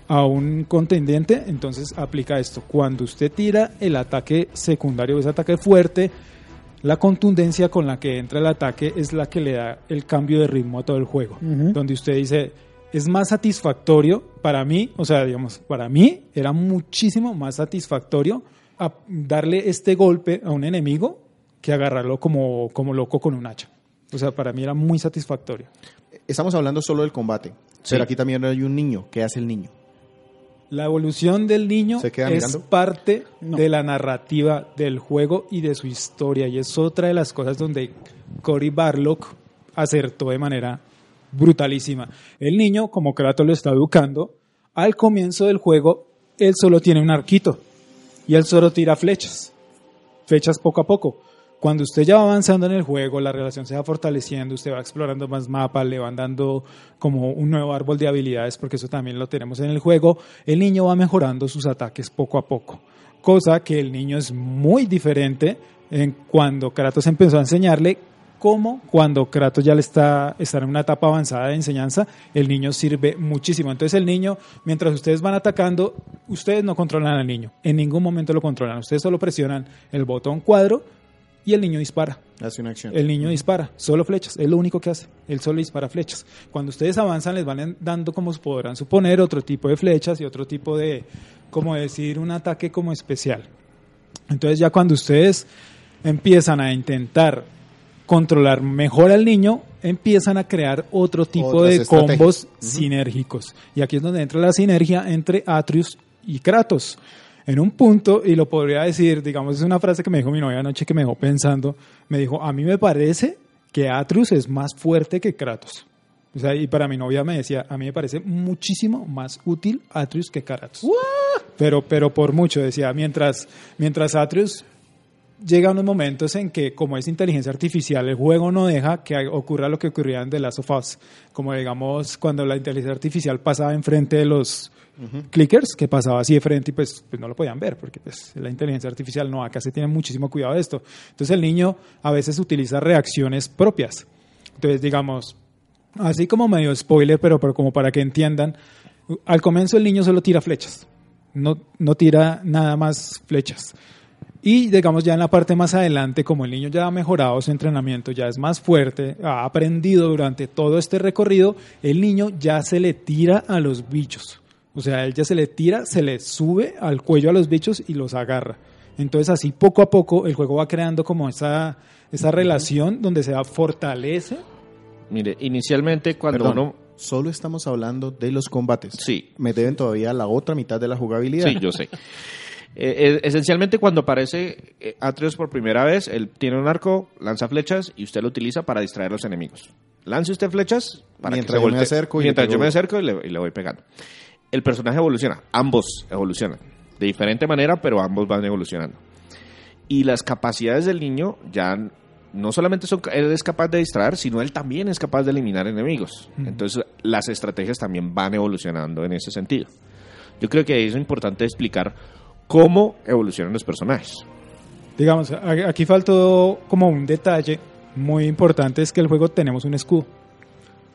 a un contendiente, entonces aplica esto. Cuando usted tira el ataque secundario, ese ataque fuerte, la contundencia con la que entra el ataque es la que le da el cambio de ritmo a todo el juego. Donde usted dice, es más satisfactorio para mí, o sea, digamos, para mí era muchísimo más satisfactorio a darle este golpe a un enemigo que agarrarlo como, como loco con un hacha. O sea, para mí era muy satisfactorio. Estamos hablando solo del combate, Sí. pero aquí también hay un niño. ¿Qué hace el niño? La evolución del niño ¿Se queda es mirando? parte No. de la narrativa del juego y de su historia. Y es otra de las cosas donde Cory Barlock acertó de manera brutalísima. El niño, como Kratos lo está educando, al comienzo del juego, él solo tiene un arquito y él solo tira flechas. Flechas poco a poco. Cuando usted ya va avanzando en el juego, la relación se va fortaleciendo, usted va explorando más mapas, le van dando como un nuevo árbol de habilidades, porque eso también lo tenemos en el juego, el niño va mejorando sus ataques poco a poco. Cosa que el niño es muy diferente en cuando Kratos empezó a enseñarle como cuando Kratos ya le está, está en una etapa avanzada de enseñanza, el niño sirve muchísimo. Entonces el niño, mientras ustedes van atacando, ustedes no controlan al niño, en ningún momento lo controlan, ustedes solo presionan el botón cuadro y el niño dispara. Hace una acción. El niño dispara, solo flechas, es lo único que hace. Él solo dispara flechas. Cuando ustedes avanzan, les van dando, como podrán suponer, otro tipo de flechas y otro tipo de, como decir, un ataque como especial. Entonces, ya cuando ustedes empiezan a intentar controlar mejor al niño, empiezan a crear otro tipo Otras de combos sinérgicos. Y aquí es donde entra la sinergia entre Atreus y Kratos. En un punto, y lo podría decir, digamos, es una frase que me dijo mi novia anoche que me dejó pensando, me dijo, a mí me parece que Atreus es más fuerte que Kratos. O sea, y para mi novia me decía, a mí me parece muchísimo más útil Atreus que Kratos. Pero, pero por mucho, decía, mientras, mientras Atreus llega a unos momentos en que, como es inteligencia artificial, el juego no deja que ocurra lo que ocurría en The Last of Us. Como digamos, cuando la inteligencia artificial pasaba enfrente de los clickers, que pasaba así de frente y pues, pues no lo podían ver, porque pues la inteligencia artificial no, acá se tiene muchísimo cuidado de esto. Entonces el niño a veces utiliza reacciones propias. Entonces, digamos, así como medio spoiler, pero, pero como para que entiendan, al comienzo el niño solo tira flechas, no, no tira nada más flechas. Y digamos ya en la parte más adelante, como el niño ya ha mejorado su entrenamiento, ya es más fuerte, ha aprendido durante todo este recorrido, el niño ya se le tira a los bichos. O sea, él ya se le tira, se le sube al cuello a los bichos y los agarra. Entonces así poco a poco el juego va creando como esa, esa relación donde se fortalece. Mire, inicialmente cuando Perdón, uno... solo estamos hablando de los combates. Sí. Me deben todavía la otra mitad de la jugabilidad. Sí, yo sé. Eh, eh, esencialmente cuando aparece eh, Atreus por primera vez, él tiene un arco, lanza flechas y usted lo utiliza para distraer a los enemigos. Lance usted flechas para Mientras que se yo me acerco y mientras yo me acerco y le, y le voy pegando. El personaje evoluciona, ambos evolucionan. De diferente manera, pero ambos van evolucionando. Y las capacidades del niño ya no solamente son él es capaz de distraer, sino él también es capaz de eliminar enemigos. Entonces, las estrategias también van evolucionando en ese sentido. Yo creo que es importante explicar cómo evolucionan los personajes. Digamos, aquí faltó como un detalle muy importante, es que el juego tenemos un escudo.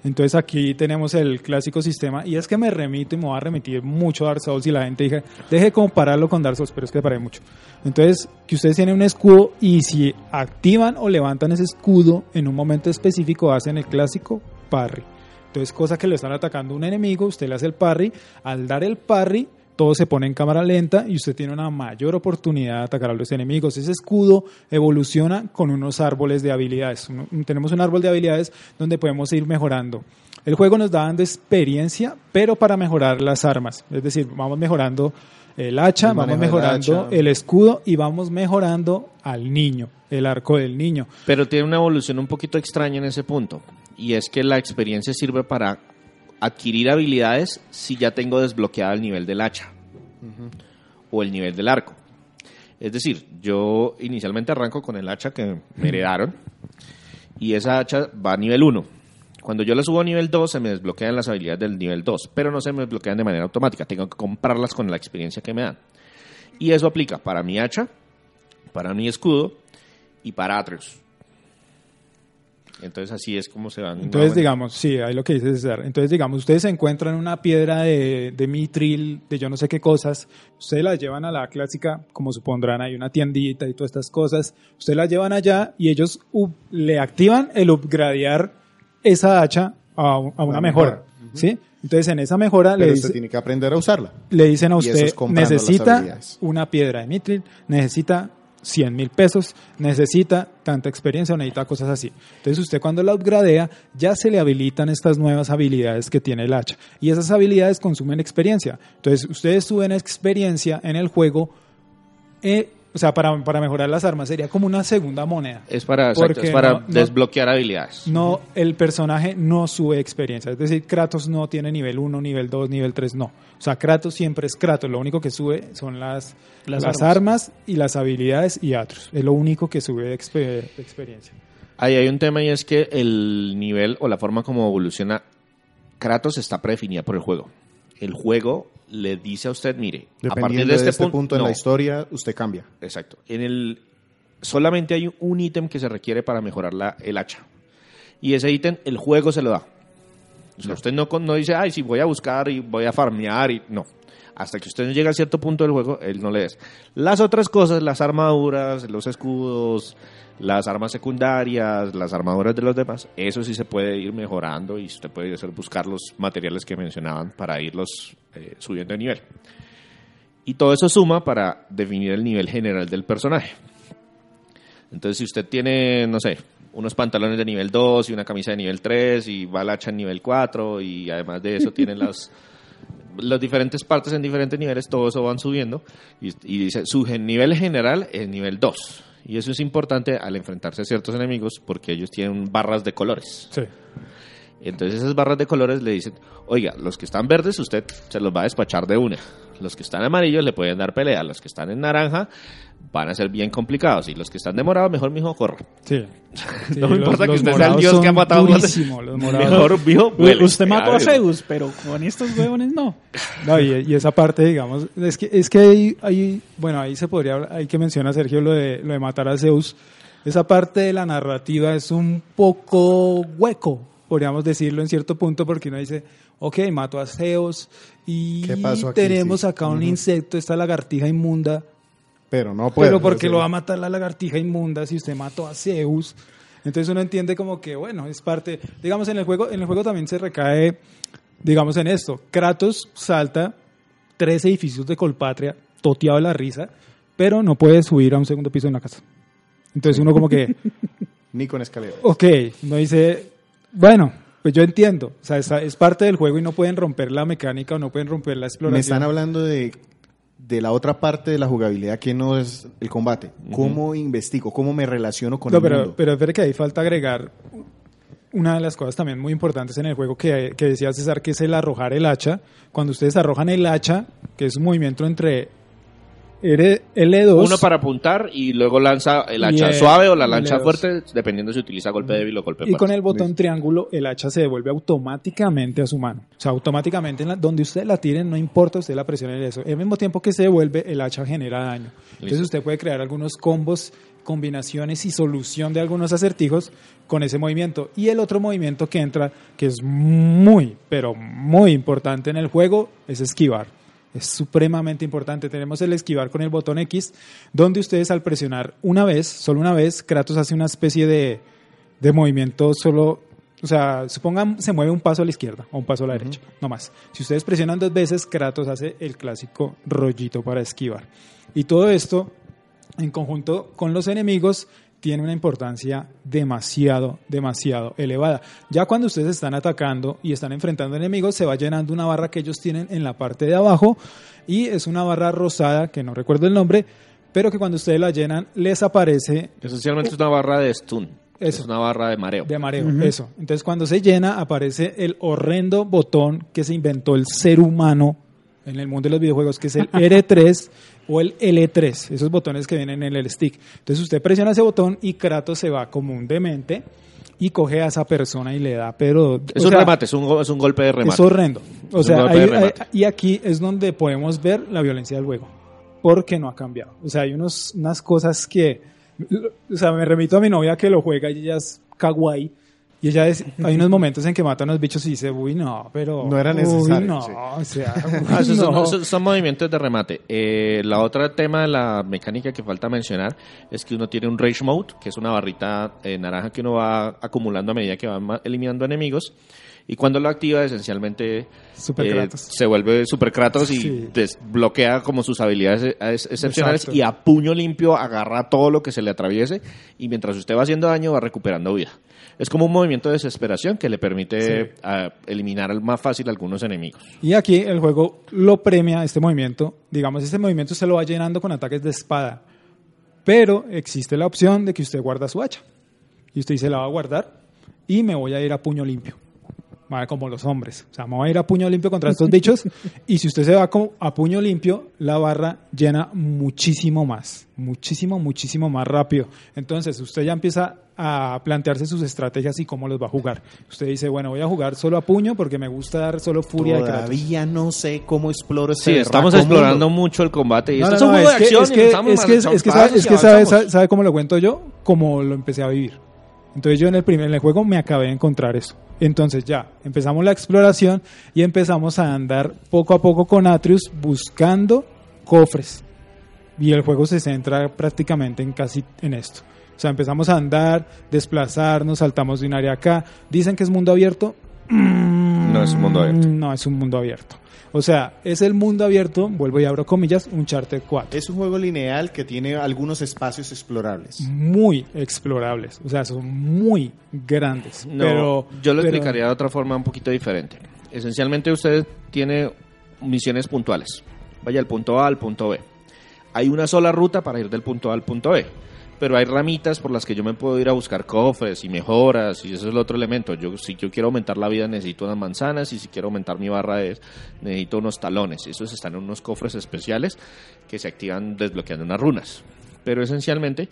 Entonces aquí tenemos el clásico sistema y es que me remito y me voy a remitir mucho a Dark Souls y la gente dije, deje de compararlo con Dark Souls, pero es que paré mucho. Entonces, que ustedes tienen un escudo y si activan o levantan ese escudo en un momento específico hacen el clásico parry. Entonces, cosa que le están atacando un enemigo, usted le hace el parry, al dar el parry todo se pone en cámara lenta y usted tiene una mayor oportunidad de atacar a los enemigos. Ese escudo evoluciona con unos árboles de habilidades. Uno- tenemos un árbol de habilidades donde podemos ir mejorando. El juego nos da dando experiencia, pero para mejorar las armas. Es decir, vamos mejorando el hacha, El vamos mejorando hacha. el escudo y vamos mejorando al niño, el arco del niño. Pero tiene una evolución un poquito extraña en ese punto. Y es que la experiencia sirve para adquirir habilidades si ya tengo desbloqueado el nivel del hacha o el nivel del arco. Es decir, yo inicialmente arranco con el hacha que me heredaron y esa hacha va a nivel 1. Cuando yo la subo a nivel 2 se me desbloquean las habilidades del nivel 2, pero no se me desbloquean de manera automática, tengo que comprarlas con la experiencia que me dan. Y eso aplica para mi hacha, para mi escudo y para Atreus. Entonces así es como se van. Entonces, digamos, sí, ahí lo que dice César. Entonces, digamos, ustedes se encuentran una piedra de, de mitril, de yo no sé qué cosas, ustedes la llevan a la clásica, como supondrán, hay una tiendita y todas estas cosas, ustedes la llevan allá y ellos up- le activan el upgradear esa hacha a, un- a una La mejora, mejora. ¿sí? Entonces, en esa mejora le, Pero dice- usted tiene que aprender a usar le dicen a usted, necesita una piedra de mitril, necesita 100 mil pesos, necesita tanta experiencia necesita cosas así. Entonces usted cuando la upgradea ya se le habilitan estas nuevas habilidades que tiene el hacha y esas habilidades consumen experiencia. Entonces ustedes suben experiencia en el juego, eh, o sea, para, para mejorar las armas sería como una segunda moneda. Es para, exacto, Porque es para no- no- desbloquear habilidades. No, el personaje no sube experiencia. Es decir, Kratos no tiene nivel 1, nivel 2, nivel 3, no. O sea, Kratos siempre es Kratos. Lo único que sube son las, Las las, armas. armas. y las habilidades y otros. Es lo único que sube de expe- de experiencia. Ahí hay un tema y es que el nivel o la forma como evoluciona Kratos está predefinida por el juego. El juego le dice a usted, mire, a partir Dependiendo de este, punto, punto, en no, la historia, usted cambia. Exacto. En el solamente hay un ítem que se requiere para mejorar la, el hacha. Y ese ítem el juego se lo da. O sea, usted no, no dice, ay, sí, voy a buscar y voy a farmear y no. Hasta que usted no llega a cierto punto del juego, él no le es. Las otras cosas, las armaduras, los escudos, las armas secundarias, las armaduras de los demás, eso sí se puede ir mejorando y usted puede hacer, buscar los materiales que mencionaban para irlos eh, subiendo de nivel. Y todo eso suma para definir el nivel general del personaje. Entonces, si usted tiene, no sé, unos pantalones de nivel 2 y una camisa de nivel 3 y va hacha en nivel 4 y además de eso tiene las, las diferentes partes en diferentes niveles, todo eso van subiendo y, y dice, su nivel general es nivel 2. Y eso es importante al enfrentarse a ciertos enemigos porque ellos tienen barras de colores. Sí. Entonces esas barras de colores le dicen, oiga, los que están verdes usted se los va a despachar de una. Los que están amarillos le pueden dar pelea. Los que están en naranja van a ser bien complicados. Y los que están de morado, mejor mijo, corra. Sí. Sí, No me los- importa que los usted sea el dios que ha matado durísimos, los morados. Mejor mijo, vuele. Usted mató a. Zeus, pero con estos huevones no. No, y, y esa parte, digamos, es que, es que hay, hay- bueno, ahí se podría, hablar- hay que mencionar, Sergio, lo de, lo de matar a Zeus. Esa parte de la narrativa es un poco hueco, podríamos decirlo en cierto punto, porque uno dice, ok, mato a Zeus y ¿Qué pasó aquí? tenemos Sí. acá un insecto, esta lagartija inmunda, Pero no puede. pero ¿por qué lo va a matar la lagartija inmunda si usted mató a Zeus? Entonces uno entiende como que, bueno, es parte, digamos, en el juego, en el juego también se recae, digamos, en esto. Kratos salta tres edificios de Colpatria, toteado de la risa, pero no puede subir a un segundo piso de una casa. Entonces uno como que, Ni con escalera. ok, uno dice, bueno, pues yo entiendo, o sea, es, es parte del juego y no pueden romper la mecánica o no pueden romper la exploración. Me están hablando de, de la otra parte de la jugabilidad que no es el combate. ¿Cómo investigo? ¿Cómo me relaciono con No, el pero, mundo? pero espere que ahí falta agregar una de las cosas también muy importantes en el juego que, que decía César, que es el arrojar el hacha. Cuando ustedes arrojan el hacha, que es un movimiento entre L2 Uno para apuntar y luego lanza el hacha el- suave o la lanza L2. fuerte, dependiendo si utiliza golpe débil o golpe y con fuerte. el botón triángulo el hacha se devuelve automáticamente a su mano. O sea, automáticamente en la- donde usted la tiren, no importa, usted la presione en eso. Al mismo tiempo que se devuelve, el hacha genera daño. Entonces Listo. usted puede crear algunos combos, combinaciones y solución de algunos acertijos con ese movimiento. Y el otro movimiento que entra, que es muy, pero muy importante en el juego, es esquivar. Es supremamente importante. Tenemos el esquivar con el botón X, donde ustedes al presionar una vez, solo una vez, Kratos hace una especie de, de movimiento solo, o sea, supongan se mueve un paso a la izquierda o un paso a la derecha, no más. Si ustedes presionan dos veces, Kratos hace el clásico rollito para esquivar. Y todo esto, en conjunto con los enemigos, tiene una importancia demasiado, demasiado elevada. Ya cuando ustedes están atacando y están enfrentando enemigos, se va llenando una barra que ellos tienen en la parte de abajo y es una barra rosada, que no recuerdo el nombre, pero que cuando ustedes la llenan les aparece Esencialmente es una barra de stun. Eso. Es una barra de mareo. de mareo, eso. Entonces cuando se llena aparece el horrendo botón que se inventó el ser humano en el mundo de los videojuegos, que es el R3 o el L3, esos botones que vienen en el stick. Entonces usted presiona ese botón y Kratos se va como un demente y coge a esa persona y le da, pero... Es un sea, remate, es un, es un golpe de remate. es horrendo. O Es sea, hay- hay- y aquí es donde podemos ver la violencia del juego, porque no ha cambiado. O sea, hay unos, unas cosas que, o sea, me remito a mi novia que lo juega y ella es kawaii. Y ella es, hay unos momentos en que mata a unos bichos y dice, uy, no, pero... No era uy, necesario, no, sí. o sea, Ah, son, no. son movimientos de remate. Eh, la otra tema de la mecánica que falta mencionar es que uno tiene un Rage Mode, que es una barrita eh, naranja que uno va acumulando a medida que va eliminando enemigos. Y cuando lo activa, esencialmente eh, se vuelve Super Kratos y Sí. desbloquea como sus habilidades ex- excepcionales Exacto. y a puño limpio agarra todo lo que se le atraviese y mientras usted va haciendo daño va recuperando vida. Es como un movimiento de desesperación que le permite ah, eliminar al- más fácil algunos enemigos. Y aquí el juego lo premia este movimiento. Digamos, este movimiento se lo va llenando con ataques de espada. Pero existe la opción de que usted guarda su hacha. Y usted dice, la va a guardar y me voy a ir a puño limpio. Como los hombres. O sea, me voy a ir a puño limpio contra estos bichos. Y si usted se va como a puño limpio, la barra llena muchísimo más. Muchísimo, muchísimo más rápido. Entonces, usted ya empieza a plantearse sus estrategias y cómo los va a jugar. Usted dice, bueno, voy a jugar solo a puño porque me gusta dar solo furia de. Todavía no sé cómo exploro este Sí, estamos explorando mundo. mucho el combate y No, esto no, es un no, juego es de que- acción es que, estamos es que, es que, avanzando sabe, es que sabe, avanzamos. sabe- sabe cómo lo cuento yo, como lo empecé a vivir. Entonces yo en el primer en el juego me acabé de encontrar eso. Entonces ya, empezamos la exploración y empezamos a andar poco a poco con Atreus buscando cofres. Y el juego se centra prácticamente en casi en esto. O sea, empezamos a andar, desplazarnos, saltamos de un área acá. Dicen que es mundo abierto. No es un mundo abierto. No es un mundo abierto. O sea, es el mundo abierto, vuelvo y abro comillas, un Charter 4 Es un juego lineal que tiene algunos espacios explorables. muy explorables, o sea, son muy grandes. No, pero, yo lo pero- explicaría de otra forma un poquito diferente. Esencialmente usted tiene misiones puntuales. Vaya del punto A al punto B. Hay una sola ruta para ir del punto A al punto B. Pero hay ramitas por las que yo me puedo ir a buscar cofres y mejoras y eso es el otro elemento. Yo si yo quiero aumentar la vida necesito unas manzanas y si quiero aumentar mi barra de, necesito unos talones. Esos están en unos cofres especiales que se activan desbloqueando unas runas. Pero esencialmente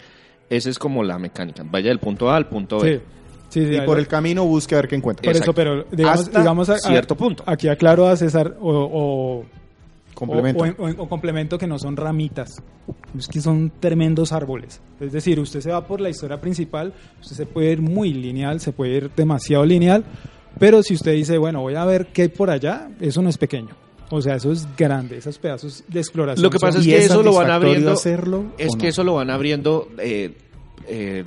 esa es como la mecánica. Vaya del punto A al punto B. Sí, sí, sí, Y por lo- el camino busque a ver qué encuentra. por eso, pero digamos, Hasta digamos a- a- cierto punto. Aquí aclaro a César o, o- Complemento. O, o- o- o complemento que no son ramitas, es que son tremendos árboles. Es decir, usted se va por la historia principal, usted se puede ir muy lineal, se puede ir demasiado lineal, pero si usted dice, bueno, voy a ver qué hay por allá, eso no es pequeño. O sea, eso es grande, esos pedazos de exploración. Lo que pasa es ¿Y que es eso lo van abriendo. hacerlo es que no? eso lo van abriendo eh, eh,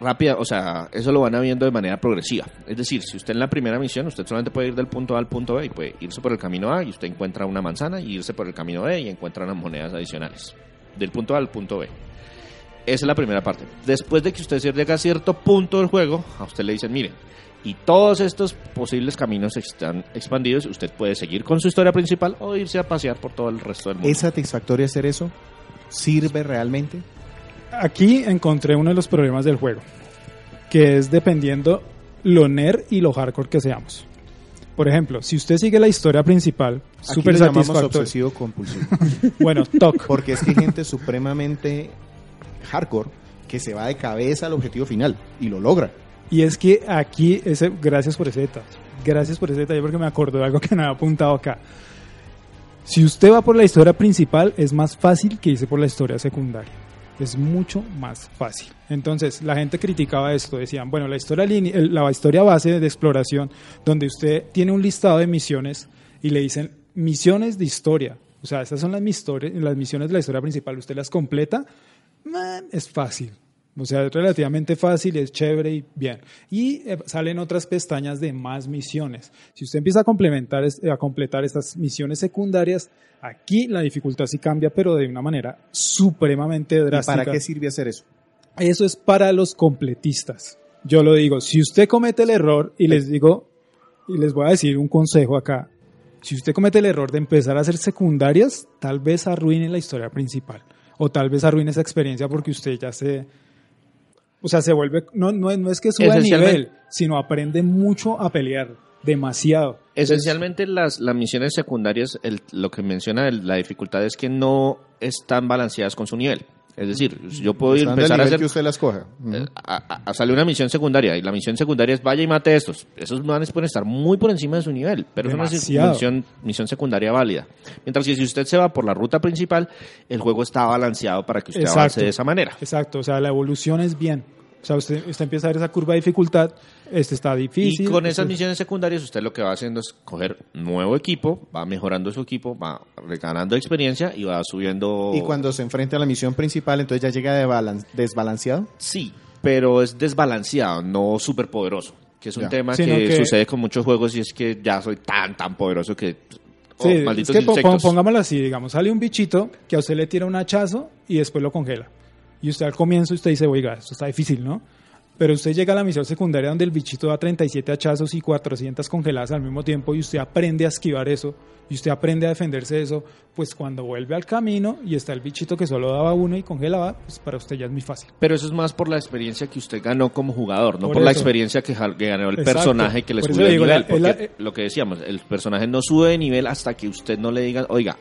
rápida, o sea, eso lo van abriendo de manera progresiva. Es decir, si usted en la primera misión, usted solamente puede ir del punto A al punto B y puede irse por el camino A y usted encuentra una manzana y irse por el camino B y encuentra unas monedas adicionales. Del punto A al punto B. Esa es la primera parte. Después de que usted llega a cierto punto del juego, a usted le dicen, miren, y todos estos posibles caminos están expandidos, usted puede seguir con su historia principal o irse a pasear por todo el resto del mundo. ¿Es satisfactorio hacer eso? ¿Sirve realmente? Aquí encontré uno de los problemas del juego, que es dependiendo lo nerd y lo hardcore que seamos. Por ejemplo, si usted sigue la historia principal, súper satisfactorio. obsesivo compulsivo. Bueno, TOC. Porque es que hay gente supremamente hardcore que se va de cabeza al objetivo final y lo logra. Y es que aquí, ese, gracias por ese detalle. Gracias por ese detalle porque me acordó de algo que no había apuntado acá. Si usted va por la historia principal, es más fácil que irse por la historia secundaria. Es mucho más fácil. Entonces, la gente criticaba esto. Decían, bueno, la historia, la historia base de exploración, donde usted tiene un listado de misiones y le dicen misiones de historia. O sea, estas son las, las misiones de la historia principal. Usted las completa, es fácil. O sea, es relativamente fácil, es chévere y bien. Y eh, salen otras pestañas de más misiones. Si usted empieza a complementar, a completar estas misiones secundarias, aquí la dificultad sí cambia, pero de una manera supremamente ¿Y drástica. para qué sirve hacer eso? Eso es para los completistas. Yo lo digo, si usted comete el error, y les digo, y les voy a decir un consejo acá, si usted comete el error de empezar a hacer secundarias, tal vez arruine la historia principal, o tal vez arruine esa experiencia porque usted ya se... O sea, se vuelve, no, no, no es que suba de nivel, sino aprende mucho a pelear, demasiado. Esencialmente las, las misiones secundarias, el- lo que menciona el- la dificultad es que no están balanceadas con su nivel. Es decir, yo puedo ir, empezar a hacer... que usted las coja. eh, a, a- a sale una misión secundaria y la misión secundaria es vaya y mate estos. Esos manes pueden estar muy por encima de su nivel, pero es una Demasiado. misión, misión secundaria válida. Mientras que si usted se va por la ruta principal, el juego está balanceado para que usted Exacto. avance de esa manera. Exacto, o sea, la evolución es bien. O sea, usted, usted empieza a ver esa curva de dificultad, este está difícil. Y con esas este- misiones secundarias usted lo que va haciendo es coger nuevo equipo, va mejorando su equipo, va ganando experiencia y va subiendo... Y cuando se enfrenta a la misión principal, entonces ya llega de balan- desbalanceado. Sí, pero es desbalanceado, no súper poderoso. Que es un Ya. tema que, que- sucede con muchos juegos y es que ya soy tan, tan poderoso que... oh, Sí, es malditos que po- pongámoslo así, digamos, sale un bichito que a usted le tira un hachazo y después lo congela. Y usted al comienzo usted dice, oiga, esto está difícil, ¿no? Pero usted llega a la misión secundaria donde el bichito da 37 hachazos y 400 congeladas al mismo tiempo y usted aprende a esquivar eso y usted aprende a defenderse de eso, pues cuando vuelve al camino y está el bichito que solo daba uno y congelaba, pues para usted ya es muy fácil. Pero eso es más por la experiencia que usted ganó como jugador, no por, Por la experiencia que, ganó el Exacto. personaje que le subió de nivel. la- Porque la- eh, lo que decíamos, el personaje no sube de nivel hasta que usted no le diga, oiga,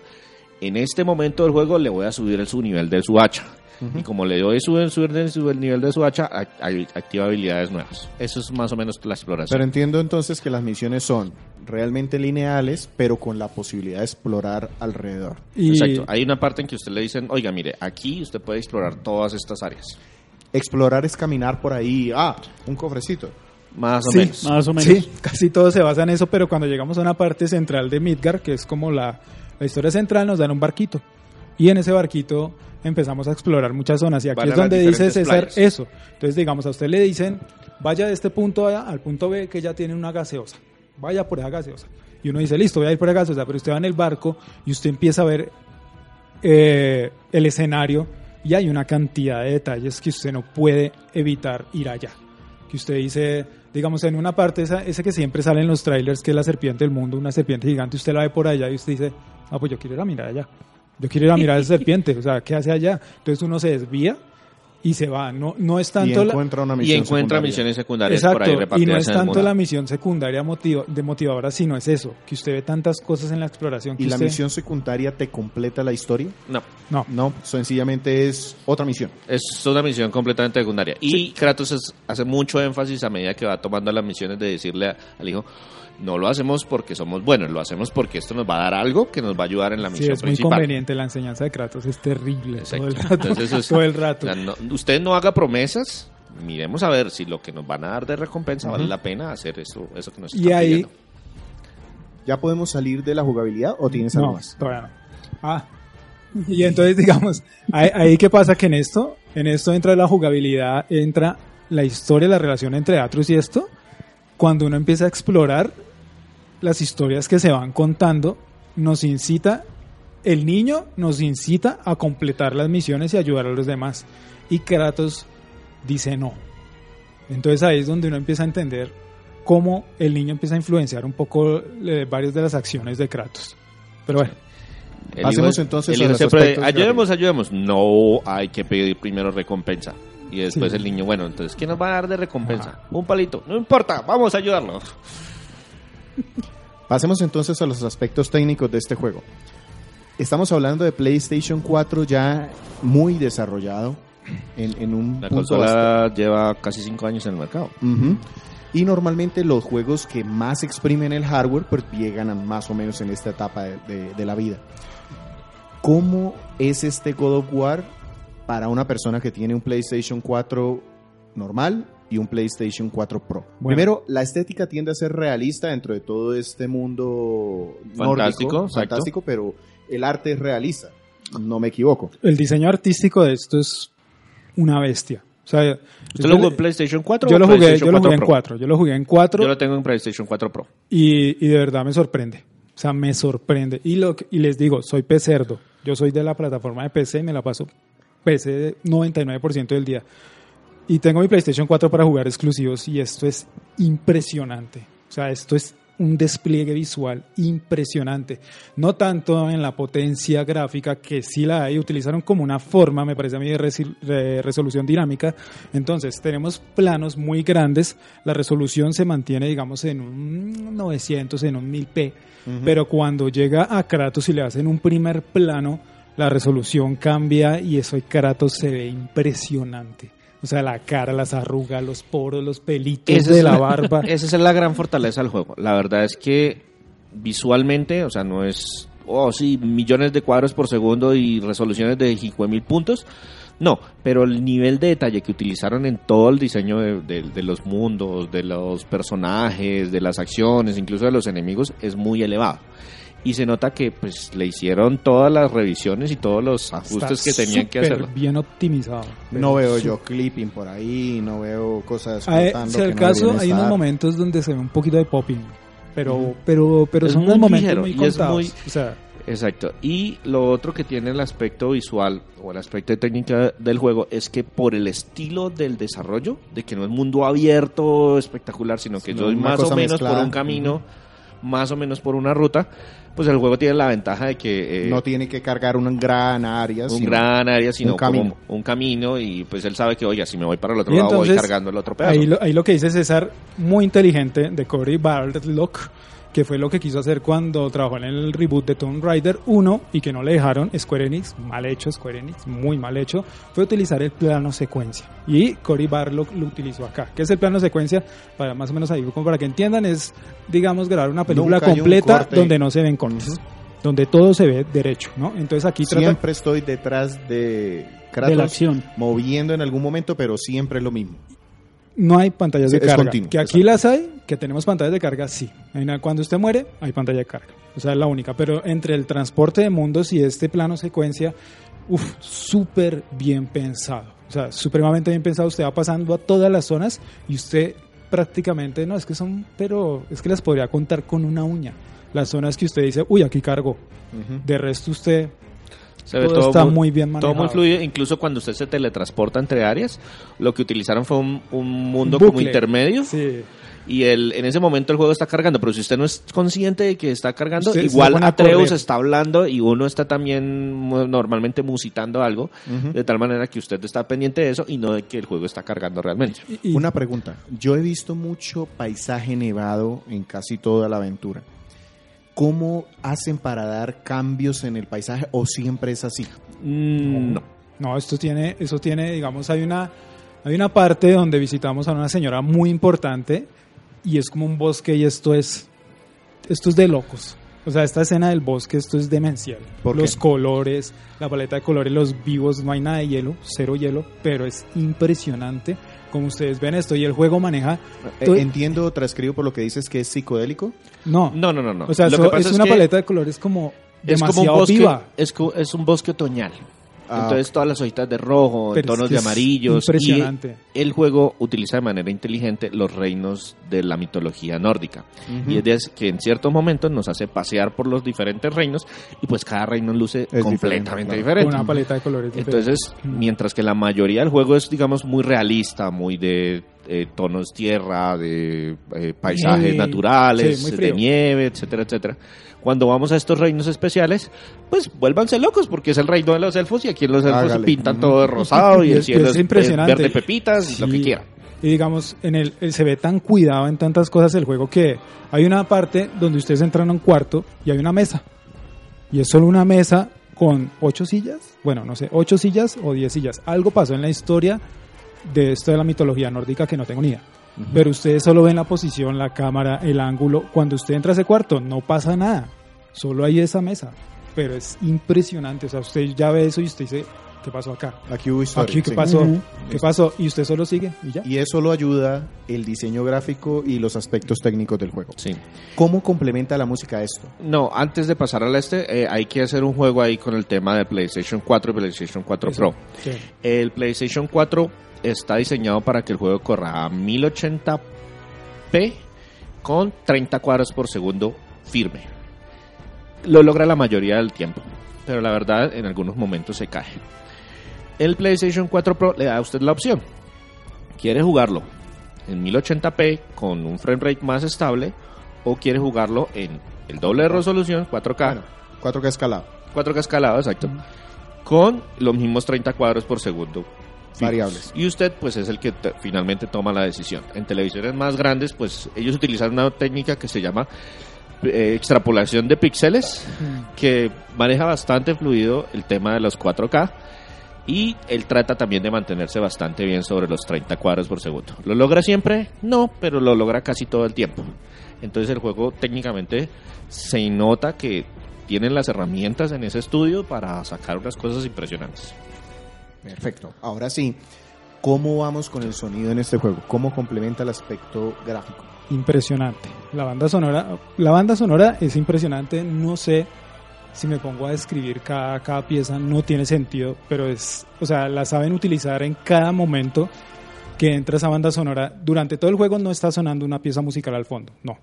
en este momento del juego le voy a subir el su nivel de su hacha. Y como le doy subir de- subir el nivel de su hacha, a- a- activa habilidades nuevas. Eso es más o menos la exploración. Pero entiendo entonces que las misiones son realmente lineales, pero con la posibilidad de explorar alrededor. Y Exacto. Hay una parte en que usted le dicen, oiga, mire, aquí usted puede explorar todas estas áreas. Explorar es caminar por ahí, ah, un cofrecito. Más o Sí, menos. Más o menos. Sí, casi todo se basa en eso, pero cuando llegamos a una parte central de Midgar, que es como la, la historia central, nos dan un barquito. Y en ese barquito empezamos a explorar muchas zonas. Y aquí Van es donde dice César playas. eso. Entonces, digamos, a usted le dicen, vaya de este punto A al punto B que ya tiene una gaseosa. Vaya por esa gaseosa. Y uno dice, listo, voy a ir por esa gaseosa. Pero usted va en el barco y usted empieza a ver eh, el escenario y hay una cantidad de detalles que usted no puede evitar ir allá. Que usted dice, digamos, en una parte, esa, ese que siempre sale en los trailers, que es la serpiente del mundo, una serpiente gigante, usted la ve por allá y usted dice, ah, pues yo quiero ir a mirar allá. Yo quiero ir a mirar a esa serpiente, o sea, ¿qué hace allá? Entonces uno se desvía y se va. No, no es Y tanto la, encuentra una Y misión encuentra secundaria. misiones secundarias por ahí Exacto, y repartidas no es tanto la misión secundaria motiva- de motivadora, sino es eso, que usted ve tantas cosas en la exploración que ¿Y la misión secundaria te completa la historia? No, No, No, sencillamente es otra misión. es una misión completamente secundaria. Y Kratos es- hace mucho énfasis a medida que va tomando las misiones de decirle a- al hijo, no lo hacemos porque somos buenos, lo hacemos porque esto nos va a dar algo que nos va a ayudar en la sí, misión es muy principal. conveniente, la enseñanza de Kratos es terrible Exacto. todo el rato. Entonces, eso es- todo el rato. O sea, no- usted no haga promesas, miremos a ver si lo que nos van a dar de recompensa vale la pena hacer eso, eso que nos Y están ahí, pidiendo. ¿Ya podemos salir de la jugabilidad o tienes algo no, más? todavía no. Ah, y entonces digamos, ahí, ahí qué pasa que en esto, en esto entra la jugabilidad, entra la historia, la relación entre Atrus y esto, cuando uno empieza a explorar las historias que se van contando, nos incita, el niño nos incita a completar las misiones y ayudar a los demás. Y Kratos dice no. Entonces ahí es donde uno empieza a entender cómo el niño empieza a influenciar un poco eh, varias de las acciones de Kratos. Pero bueno, El Pasemos hijo- entonces el siempre, ayudemos, ayudemos. No, hay que pedir primero recompensa. Y después Sí. el niño, bueno, entonces, ¿qué nos va a dar de recompensa? Un palito. No importa, vamos a ayudarlo. Pasemos entonces a los aspectos técnicos de este juego. Estamos hablando de PlayStation 4 ya muy desarrollado en, en un La punto consola lleva casi cinco años en el mercado. Y normalmente los juegos que más exprimen el hardware pues llegan a más o menos en esta etapa de, de- de la vida. ¿Cómo es este God of War para una persona que tiene un PlayStation 4 normal y un PlayStation 4 Pro? Bueno. Primero, la estética tiende a ser realista dentro de todo este mundo Fantástico, nórdico, fantástico, pero el arte es realista. No me equivoco. el diseño artístico de esto es una bestia. O sea, ¿Usted lo jugó en PlayStation 4 yo o lo jugué, PlayStation yo lo jugué en Pro? 4, yo lo jugué en 4 Yo lo tengo en PlayStation 4 Pro. y, y de verdad me sorprende. O sea, me sorprende. Y, lo, que- y les digo, soy pecerdo. Yo soy de la plataforma de PC y me la paso PC 99% del día. Y tengo mi PlayStation 4 para jugar exclusivos y esto es impresionante. O sea, esto es un despliegue visual impresionante. No tanto en la potencia gráfica, que sí la hay, utilizaron como una forma, me parece a mí, de, resolución dinámica. Entonces, tenemos planos muy grandes, la resolución se mantiene, digamos, en un 900, en un 1000p, pero cuando llega a Kratos y le hacen un primer plano, la resolución cambia y eso de Kratos se ve impresionante. O sea, la cara, las arrugas, los poros, los pelitos Esa de es la barba. Esa es la gran fortaleza del juego. La verdad es que visualmente, o sea, no es, oh sí, millones de cuadros por segundo y resoluciones de hijo mil puntos. No, pero el nivel de detalle que utilizaron en todo el diseño de, de- de los mundos, de los personajes, de las acciones, incluso de los enemigos, es muy elevado. Y se nota que pues le hicieron todas las revisiones y todos los ajustes que tenían que hacerlo. bien optimizado. No veo Pero yo clipping por ahí, no veo cosas Ah, eh, si al no caso hay unos momentos donde se ve un poquito de popping, pero pero pero Es son unos momentos ligero muy y es contados. muy- O sea, Exacto. Y lo otro que tiene el aspecto visual o el aspecto de técnica del juego es que por el estilo del desarrollo, de que no es mundo abierto espectacular, sino que yo más o menos por un camino, más o menos por una ruta, pues el juego tiene la ventaja de que eh, no tiene que cargar un gran área, un sino gran área, sino un camino. como un camino y pues él sabe que, oye, si me voy para el otro Y lado voy cargando el otro pedazo. ahí lo, ahí lo que dice César, muy inteligente, de Cory Barlog, que fue lo que quiso hacer cuando trabajó en el reboot de Tomb Raider 1 y que no le dejaron Square Enix, mal hecho Square Enix, muy mal hecho, fue utilizar el plano secuencia. Y Cory Barlog lo utilizó acá. ¿Qué es el plano secuencia? Para más o menos ahí, como para que entiendan, es, digamos, grabar una película Nunca hay un completa donde no se ven cortes. Donde todo se ve derecho, ¿no? Entonces aquí trata... siempre estoy detrás de Kratos De la acción. moviendo en algún momento, pero siempre es lo mismo. No hay pantallas de es carga. continuo, que aquí las hay, que tenemos pantallas de carga, sí. Cuando usted muere, hay pantalla de carga. O sea, es la única. Pero entre el transporte de mundos y este plano secuencia, uff, súper bien pensado. O sea, supremamente bien pensado. Usted va pasando a todas las zonas y usted prácticamente, no, es que son, pero es que las podría contar con una uña. Las zonas que usted dice, uy, aquí cargo. De resto usted Se ve todo, está muy, bien Todo manejado. muy fluido, incluso cuando usted se teletransporta entre áreas, lo que utilizaron fue un, un mundo Bucle. como intermedio Sí. y el, en ese momento el juego está cargando, pero si usted no es consciente de que está cargando, Usted igual Atreus está hablando y uno está también normalmente musitando algo, de tal manera que usted está pendiente de eso y no de que el juego está cargando realmente. Y- y- Una pregunta. Yo he visto mucho paisaje nevado en casi toda la aventura. ¿Cómo hacen para dar cambios en el paisaje o siempre es así? Mm, no. No, esto tiene, eso tiene, digamos, hay una, hay una parte donde visitamos a una señora muy importante y es como un bosque y esto es, esto es de locos. O sea, esta escena del bosque, esto es demencial. ¿Por los qué? colores, la paleta de colores, los vivos, no hay nada de hielo, cero hielo, pero es impresionante como ustedes ven esto y el juego maneja. Eh, todo- entiendo, transcribo por lo que dices que es psicodélico. no, No, no, no, no. o sea, Lo eso que pasa es una que paleta de colores como es como un demasiado bosque, viva. es, es un bosque otoñal. Ah, Entonces todas las hojitas de rojo, Pero es tonos que de amarillos. Impresionante. Y el juego utiliza de manera inteligente los reinos de la mitología nórdica. Y es de- que en ciertos momentos nos hace pasear por los diferentes reinos y pues cada reino luce Es completamente diferente, diferente. Una paleta de colores. diferente. Entonces, mientras que la mayoría del juego es, digamos, muy realista, muy de eh, tonos tierra, de eh, paisajes naturales, Sí, de nieve, etcétera, etcétera. Cuando vamos a estos reinos especiales, pues vuélvanse locos, porque es el reino de los elfos y aquí en los elfos Hágale. pintan todo de rosado y Y el es- cielo es es, impresionante. verde pepitas, lo que Sí. quiera. Y digamos, en el, el- se ve tan cuidado en tantas cosas el juego que hay una parte donde ustedes entran a un cuarto y hay una mesa. Y es solo una mesa con ocho sillas. Bueno, no sé, ocho sillas o diez sillas. Algo pasó en la historia de esto de la mitología nórdica que no tengo ni idea. Pero ustedes solo ven la posición, la cámara, el ángulo. Cuando usted entra a ese cuarto, no pasa nada. Solo hay esa mesa. Pero es impresionante. O sea, usted ya ve eso y usted dice, ¿qué pasó acá? Aquí hubo historia. Aquí, ¿qué sí. pasó? ¿Qué pasó? Y usted solo sigue y ya. Y eso lo ayuda el diseño gráfico y los aspectos técnicos del juego. Sí. ¿Cómo complementa la música esto? No, antes de pasar al este, eh, hay que hacer un juego ahí con el tema de PlayStation 4 y PlayStation 4 Eso. Pro. Sí. El PlayStation 4 está diseñado para que el juego corra a 1080p con 30 cuadros por segundo firme. Lo logra la mayoría del tiempo, pero la verdad en algunos momentos se cae. El PlayStation 4 Pro le da a usted la opción. ¿Quiere jugarlo en 1080p con un frame rate más estable o quiere jugarlo en el doble de resolución, 4K, Bueno, 4K escalado. 4K escalado, exacto, con los mismos 30 cuadros por segundo. Variables. Y usted, pues, es el que te- finalmente toma la decisión. En televisiones más grandes, pues, ellos utilizan una técnica que se llama eh, extrapolación de píxeles, que maneja bastante fluido el tema de los 4K. Y él trata también de mantenerse bastante bien sobre los 30 cuadros por segundo. ¿Lo logra siempre? No, pero lo logra casi todo el tiempo. Entonces el juego técnicamente se nota que tienen las herramientas en ese estudio para sacar unas cosas impresionantes. Perfecto. Ahora sí, ¿cómo vamos con el sonido en este juego? ¿Cómo complementa el aspecto gráfico? Impresionante. La banda sonora, la banda sonora es impresionante, no sé si me pongo a describir cada, cada pieza, no tiene sentido, pero es, o sea, la saben utilizar en cada momento que entra esa banda sonora. Durante todo el juego no está sonando una pieza musical al fondo, no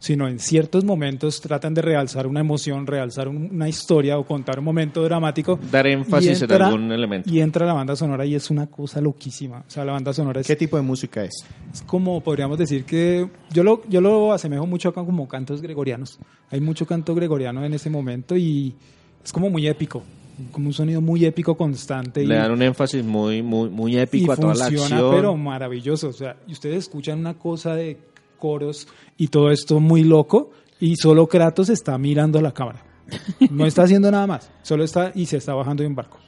sino en ciertos momentos tratan de realzar una emoción, realzar un- una historia o contar un momento dramático. Dar énfasis y en algún elemento. Y entra la banda sonora y es una cosa loquísima. O sea, la banda sonora es, ¿Qué tipo de música es? es como, podríamos decir que yo lo, yo lo asemejo mucho acá como cantos gregorianos. Hay mucho canto gregoriano en ese momento y es como muy épico, como un sonido muy épico constante. Le y, dan un énfasis muy, muy, muy épico y a toda la funciona, acción. pero maravilloso. O sea, y ustedes escuchan una cosa de coros y todo esto muy loco y solo Kratos está mirando a la cámara. No está haciendo nada más, solo está y se está bajando de un barco.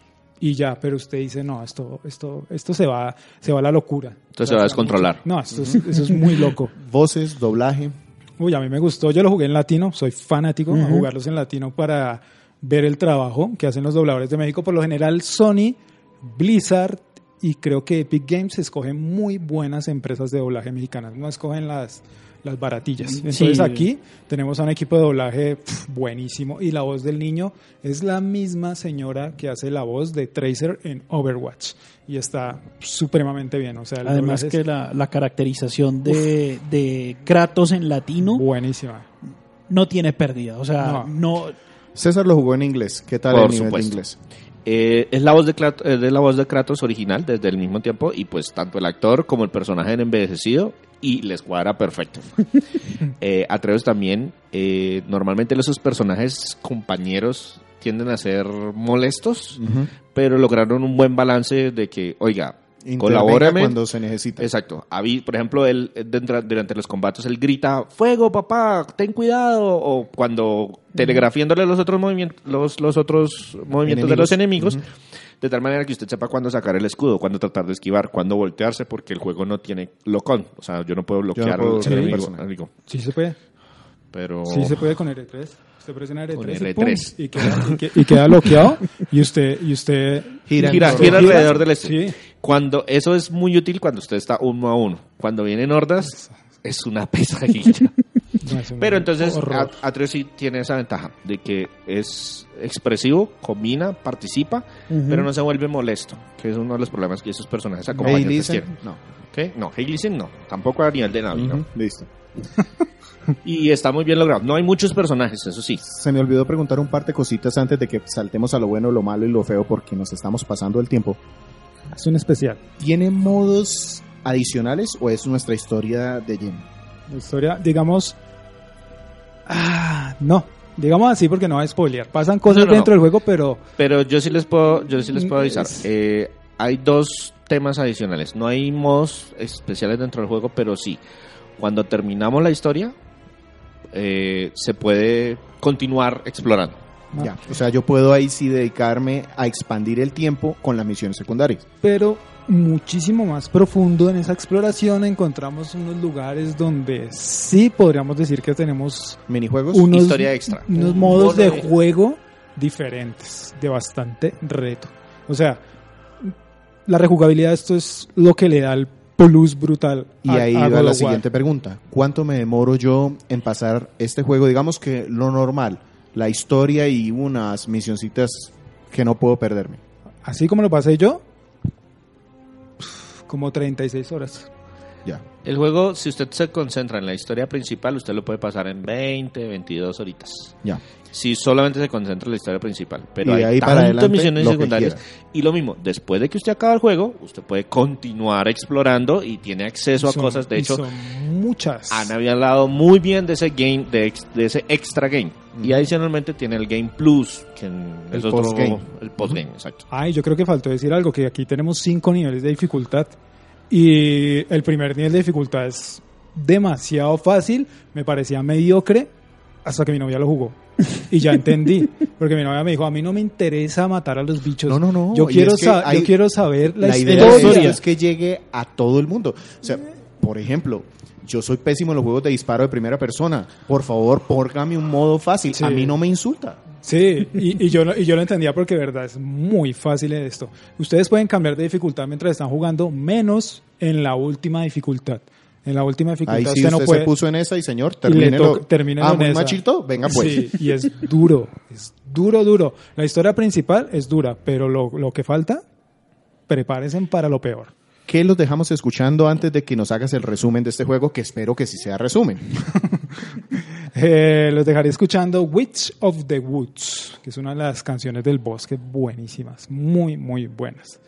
Y ya, pero usted dice, no, esto, esto, esto se va, se va a la locura. Entonces se va a descontrolar. No, esto es- eso es muy loco. Voces, doblaje. Uy, a mí me gustó, yo lo jugué en latino, soy fanático a jugarlos en latino para ver el trabajo que hacen los dobladores de México. Por lo general, Sony, Blizzard y creo que Epic Games escogen muy buenas empresas de doblaje mexicanas, no escogen las, las baratillas. Entonces Sí. aquí tenemos a un equipo de doblaje buenísimo y la voz del niño es la misma señora que hace la voz de Tracer en Overwatch y está supremamente bien. O sea, Además que es la, la caracterización de, de Kratos en latino buenísima. no tiene pérdida. O sea, No. no, César lo jugó en inglés. ¿Qué tal Por el nivel supuesto. de inglés? Eh, es la voz de Kratos, es la voz de Kratos original desde el mismo tiempo y pues tanto el actor como el personaje han envejecido y les cuadra perfecto. eh, Atreus también, eh, normalmente esos personajes compañeros tienden a ser molestos, pero lograron un buen balance de que, oiga, Colabórame. cuando se necesita. Exacto. Habí- por ejemplo, él eh, dentro- durante los combates él grita, fuego, papá, ten cuidado. O cuando telegrafiándole los otros movimientos, los, los otros movimientos de los enemigos, de tal manera que usted sepa cuándo sacar el escudo, cuándo tratar de esquivar, cuándo voltearse, porque el juego no tiene locón. O sea, yo no puedo bloquear puedo al bloquear enemigo. Sí se puede. Pero Sí se puede con R3. Usted presiona R3, Con y, R3. pum, y queda, y que- y queda bloqueado y usted y usted Gira, gira, gira alrededor del este. Sí. Cuando eso es muy útil cuando usted está uno a uno. Cuando vienen hordas es una pesadilla. no, Pero entonces horror. At- Atreus sí tiene esa ventaja de que es expresivo, combina, participa, pero no se vuelve molesto, que es uno de los problemas que esos personajes acompañantes tienen. No. ¿Qué? No, Hey Listen no, tampoco a nivel de Navi, ¿no? Ujú, Listo. Y está muy bien logrado. No hay muchos personajes, eso sí. Se me olvidó preguntar un par de cositas antes de que saltemos a lo bueno, lo malo y lo feo porque nos estamos pasando el tiempo. es un especial. ¿Tiene modos adicionales o es nuestra historia de? La historia, digamos ah, no, digamos así porque no va a spoilear. Pasan cosas No, no, dentro no. del juego, pero Pero yo sí les puedo, yo sí les puedo avisar. Es- Eh, hay dos temas adicionales. No hay modos especiales dentro del juego, pero sí. Cuando terminamos la historia, eh, se puede continuar explorando. Ya. O sea, yo puedo ahí sí dedicarme a expandir el tiempo con las misiones secundarias. pero muchísimo más profundo en esa exploración encontramos unos lugares donde sí podríamos decir que tenemos Minijuegos. unos, historia extra. unos Un modos de de- juego diferentes, de bastante reto. O sea, la rejugabilidad esto es lo que le da el plus brutal. Y a- ahí a va God la siguiente pregunta. ¿Cuánto me demoro yo en pasar este juego? Digamos que lo normal, la historia y unas misioncitas que no puedo perderme. Así como lo pasé yo, como 36 horas. Ya. El juego, si usted se concentra en la historia principal, usted lo puede pasar en 20, 22 horitas. Ya. Si solamente se concentra en la historia principal. Pero Y de hay ahí para tantas adelante, misiones lo secundarias. Y lo mismo, después de que usted acaba el juego, usted puede continuar explorando y tiene acceso a Son- cosas. De hecho, muchas. han hablado muy bien de ese game, de, ex- de ese extra game. Y adicionalmente tiene el Game Plus, que en- El es otro- postgame. El postgame, exacto. Ay, yo creo que faltó decir algo, que aquí tenemos cinco niveles de dificultad. Y el primer nivel de dificultad es demasiado fácil, me parecía mediocre, hasta que mi novia lo jugó. Y ya entendí, porque mi novia me dijo, a mí no me interesa matar a los bichos. No, no, no, Yo quiero, es que sa- hay- yo quiero saber la, La idea historia. de esto es que llegue a todo el mundo. O sea, por ejemplo, yo soy pésimo en los juegos de disparo de primera persona. Por favor, pórgame un modo fácil. Sí. A mí no me insulta. Sí, y, y yo, y yo lo entendía porque, verdad, es muy fácil esto. Ustedes pueden cambiar de dificultad mientras están jugando, menos en la última dificultad. En la última dificultad Ahí sí usted usted no puede... se puso en esa y señor, termínelo. toca- termínelo ah, en muy esa. machito, venga pues. Sí, y es duro, es duro, duro. La historia principal es dura, pero lo, lo que falta, prepárense para lo peor. ¿Qué los dejamos escuchando antes de que nos hagas el resumen de este juego? Que espero que sí sea resumen. Eh, los dejaré escuchando Witch of the Woods, que es una de las canciones del bosque buenísimas, muy, muy buenas.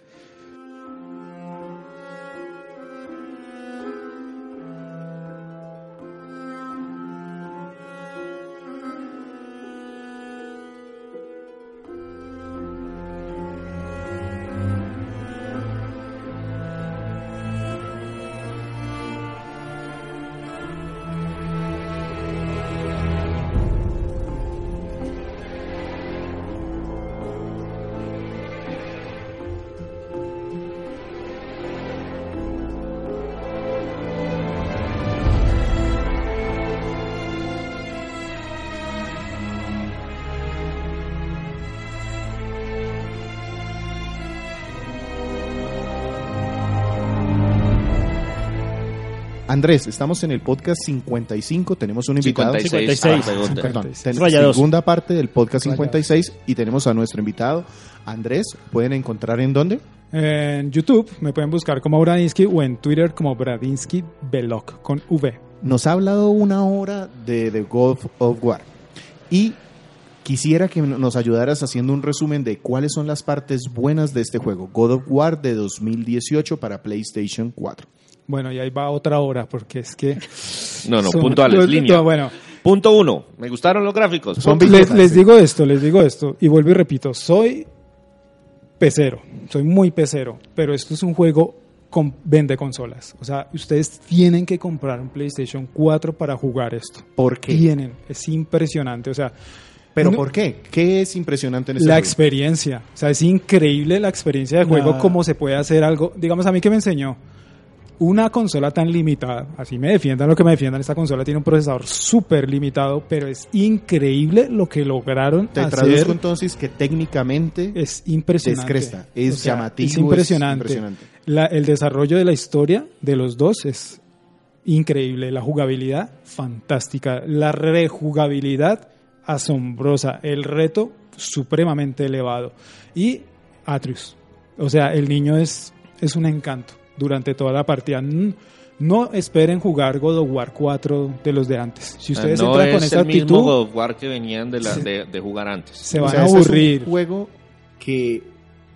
Andrés, estamos en el podcast 55, tenemos un invitado. 56. 56. Ah. Perdón, 56. ten- Rayados. segunda parte del podcast 56 y tenemos a nuestro invitado. Andrés, ¿pueden encontrar en dónde? En YouTube me pueden buscar como Bradinsky o en Twitter como Bradinsky Vlog con V. Nos ha hablado una hora de The God of War y quisiera que nos ayudaras haciendo un resumen de cuáles son las partes buenas de este juego, God of War de 2018 para PlayStation 4. Bueno, y ahí va otra hora porque es que... No, no, son- puntuales, los- línea. no, bueno, Punto uno. Me gustaron los gráficos. Son les, les digo esto, les digo esto, y vuelvo y repito, soy pecero, soy muy pecero, pero esto es un juego con vende consolas. O sea, ustedes tienen que comprar un PlayStation 4 para jugar esto. ¿Por qué? Tienen, es impresionante. O sea, ¿Pero no- por qué? ¿Qué es impresionante en este la juego? experiencia. O sea, es increíble la experiencia de juego, La- cómo se puede hacer algo. Digamos, a mí que me enseñó una consola tan limitada, así me defiendan lo que me defiendan, esta consola tiene un procesador súper limitado, pero es increíble lo que lograron Te hacer. traduzco entonces que técnicamente Es impresionante. Descresta, es llamativo, Es es impresionante. impresionante. La- el desarrollo de la historia de los dos es increíble. La jugabilidad, fantástica. La rejugabilidad, asombrosa. El reto, supremamente elevado. Y Atreus. O sea, el niño es, es un encanto durante toda la partida. No esperen jugar God of War 4 de los de antes. Si ustedes no entran es con esa el mismo actitud, God of War que venían de, la- de, de jugar antes. se O van sea, a aburrir. Es un juego que,